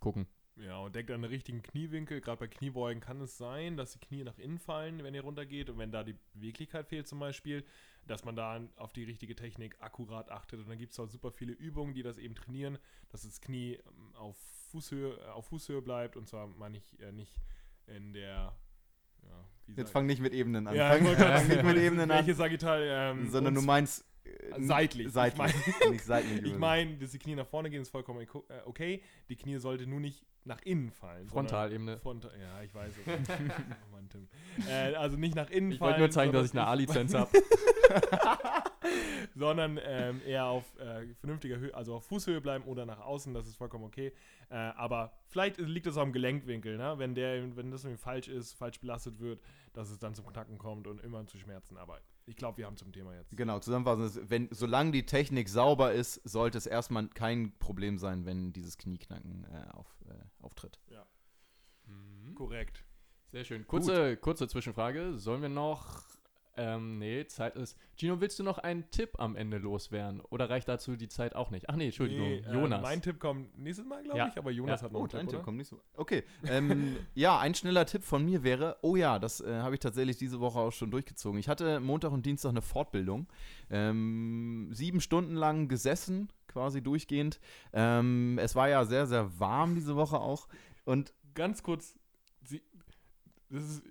gucken. Ja, und denkt an den richtigen Kniewinkel. Gerade bei Kniebeugen kann es sein, dass die Knie nach innen fallen, wenn ihr runtergeht. Und wenn da die Beweglichkeit fehlt zum Beispiel, dass man da auf die richtige Technik akkurat achtet. Und dann gibt es auch super viele Übungen, die das eben trainieren, dass das Knie ähm, auf Fußhöhe, äh, auf Fußhöhe bleibt. Und zwar meine ich äh, nicht in der... Ja, Jetzt fang <laughs> nicht mit Ebenen an. Ja, fang, nicht mit Ebenen an, Welche Sagital? Ähm, sondern du meinst äh, Seitlich. Ich Seitlich. <laughs> nicht seitlich. Ich meine, dass die Knie nach vorne gehen, ist vollkommen äh, okay. Die Knie sollte nur nicht nach innen fallen. Frontalebene. Frontal, ja, ich weiß es. <laughs> oh Mann, Tim. Äh, also nicht nach innen Ich fallen. wollte nur zeigen, dass ich sondern eine A-Lizenz <laughs> habe. sondern ähm, eher auf äh, vernünftiger Höhe, also auf Fußhöhe bleiben oder nach außen, das ist vollkommen okay. Äh, aber vielleicht liegt das auch am Gelenkwinkel, ne? wenn, der, wenn das irgendwie falsch ist, falsch belastet wird, dass es dann zum Knacken kommt und immer zu Schmerzen. Aber ich glaube, wir haben zum Thema jetzt. Genau, zusammenfassend, ist, wenn, solange die Technik sauber ist, sollte es erstmal kein Problem sein, wenn dieses Knieknacken äh, auf, äh, auftritt. Korrekt. Sehr schön. Kurze, kurze Zwischenfrage. Sollen wir noch. Ähm, nee, Zeit ist. Gino, willst du noch einen Tipp am Ende loswerden? Oder reicht dazu die Zeit auch nicht? Ach nee, Entschuldigung. Nee, äh, Jonas. mein Tipp kommt nächstes Mal, glaube Ja. ich, aber Jonas Ja. hat noch Oh, einen dein Tipp, Tipp oder? kommt nicht so. Okay. ähm, <laughs> ja, ein schneller Tipp von mir wäre, oh ja, das äh, habe ich tatsächlich diese Woche auch schon durchgezogen. Ich hatte Montag und Dienstag eine Fortbildung. Ähm, sieben Stunden lang gesessen, quasi durchgehend. Ähm, es war ja sehr, sehr warm diese Woche auch. Und Ganz kurz, sie, das ist,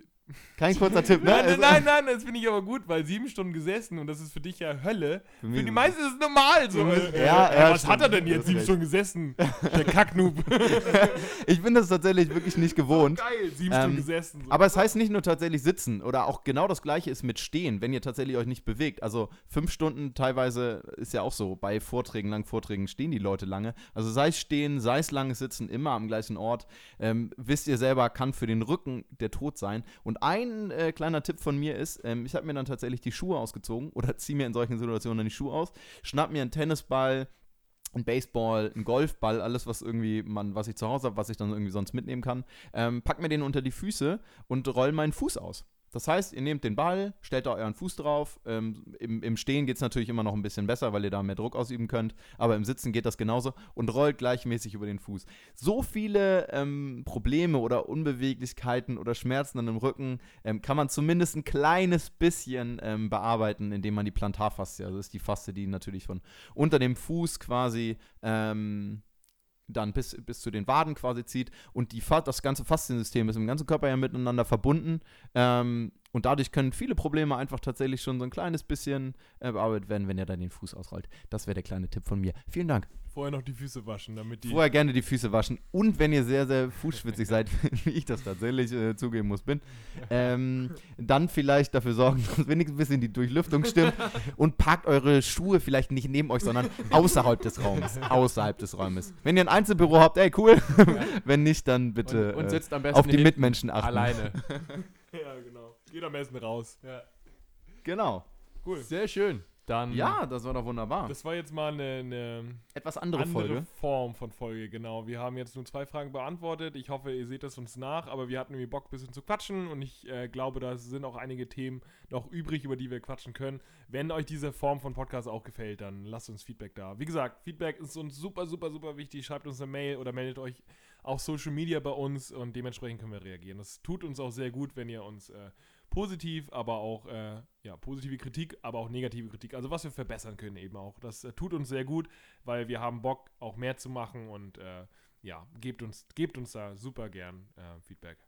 kein kurzer Tipp, ne? nein, Also, nein, nein, nein, das finde ich aber gut, weil sieben Stunden gesessen und das ist für dich ja Hölle. Für, Für die ist- meisten ist es normal so. Äh, ja, äh, ja, was hat er stimmt. denn jetzt sieben. Stunden gesessen? <laughs> Der Kacknoob. <laughs> ich bin das tatsächlich wirklich nicht gewohnt. Geil, sieben Ähm, Stunden gesessen. So. Aber es heißt nicht nur tatsächlich sitzen oder auch genau das gleiche ist mit stehen, wenn ihr tatsächlich euch nicht bewegt. Also fünf Stunden teilweise ist ja auch so, bei Vorträgen, langen Vorträgen stehen die Leute lange. Also sei es stehen, sei es langes Sitzen, immer am gleichen Ort. Ähm, wisst ihr selber, kann für den Rücken der Tod sein. Und Und ein äh, kleiner Tipp von mir ist, ähm, ich habe mir dann tatsächlich die Schuhe ausgezogen oder <laughs> ziehe mir in solchen Situationen dann die Schuhe aus, schnapp mir einen Tennisball, ein Baseball, ein Golfball, alles, was irgendwie man, was ich zu Hause habe, was ich dann irgendwie sonst mitnehmen kann, ähm, pack mir den unter die Füße und roll meinen Fuß aus. Das heißt, ihr nehmt den Ball, stellt da euren Fuß drauf. Ähm, im, Im Stehen geht es natürlich immer noch ein bisschen besser, weil ihr da mehr Druck ausüben könnt. Aber im Sitzen geht das genauso und rollt gleichmäßig über den Fuß. So viele ähm, Probleme oder Unbeweglichkeiten oder Schmerzen an dem Rücken ähm, kann man zumindest ein kleines bisschen ähm, bearbeiten, indem man die Plantarfaszie, also das ist die Faszie, die natürlich von unter dem Fuß quasi ähm, dann bis, bis zu den Waden quasi zieht. Und die, das ganze Fasziensystem ist im ganzen Körper ja miteinander verbunden. Ähm, und dadurch können viele Probleme einfach tatsächlich schon so ein kleines bisschen äh, bearbeitet werden, wenn ihr dann den Fuß ausrollt. Das wäre der kleine Tipp von mir. Vielen Dank. Vorher noch die Füße waschen, damit die. Vorher gerne die Füße waschen. Und wenn ihr sehr, sehr fußschwitzig <laughs> seid, <laughs> wie ich das tatsächlich äh, zugeben muss, bin, ähm, dann vielleicht dafür sorgen, <laughs> dass wenigstens ein bisschen die Durchlüftung stimmt. und packt eure Schuhe vielleicht nicht neben euch, sondern außerhalb des Raumes. Außerhalb des Raumes. Wenn ihr ein Einzelbüro habt, ey, cool. wenn nicht, dann bitte Und, und äh, auf die hinten Mitmenschen achten. Alleine. ja, genau. Geht am besten raus. ja. Genau. Cool. Sehr schön. Dann Ja, das war doch wunderbar. Das war jetzt mal eine, eine Etwas andere, andere Folge. Form von Folge, genau. Wir haben jetzt nur zwei Fragen beantwortet. Ich hoffe, ihr seht das uns nach, aber wir hatten irgendwie Bock, ein bisschen zu quatschen und ich äh, glaube, da sind auch einige Themen noch übrig, über die wir quatschen können. Wenn euch diese Form von Podcast auch gefällt, dann lasst uns Feedback da. Wie gesagt, Feedback ist uns super, super, super wichtig. Schreibt uns eine Mail oder meldet euch auf Social Media bei uns und dementsprechend können wir reagieren. Das tut uns auch sehr gut, wenn ihr uns äh, positiv, aber auch äh, ja, positive Kritik, aber auch negative Kritik, also was wir verbessern können eben auch. Das äh, tut uns sehr gut, weil wir haben Bock, auch mehr zu machen und äh, ja, gebt uns, gebt uns da super gern äh, Feedback.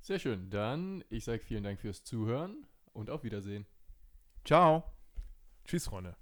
sehr schön. Dann, ich sage vielen Dank fürs Zuhören und auf Wiedersehen. Ciao. Tschüss, Freunde.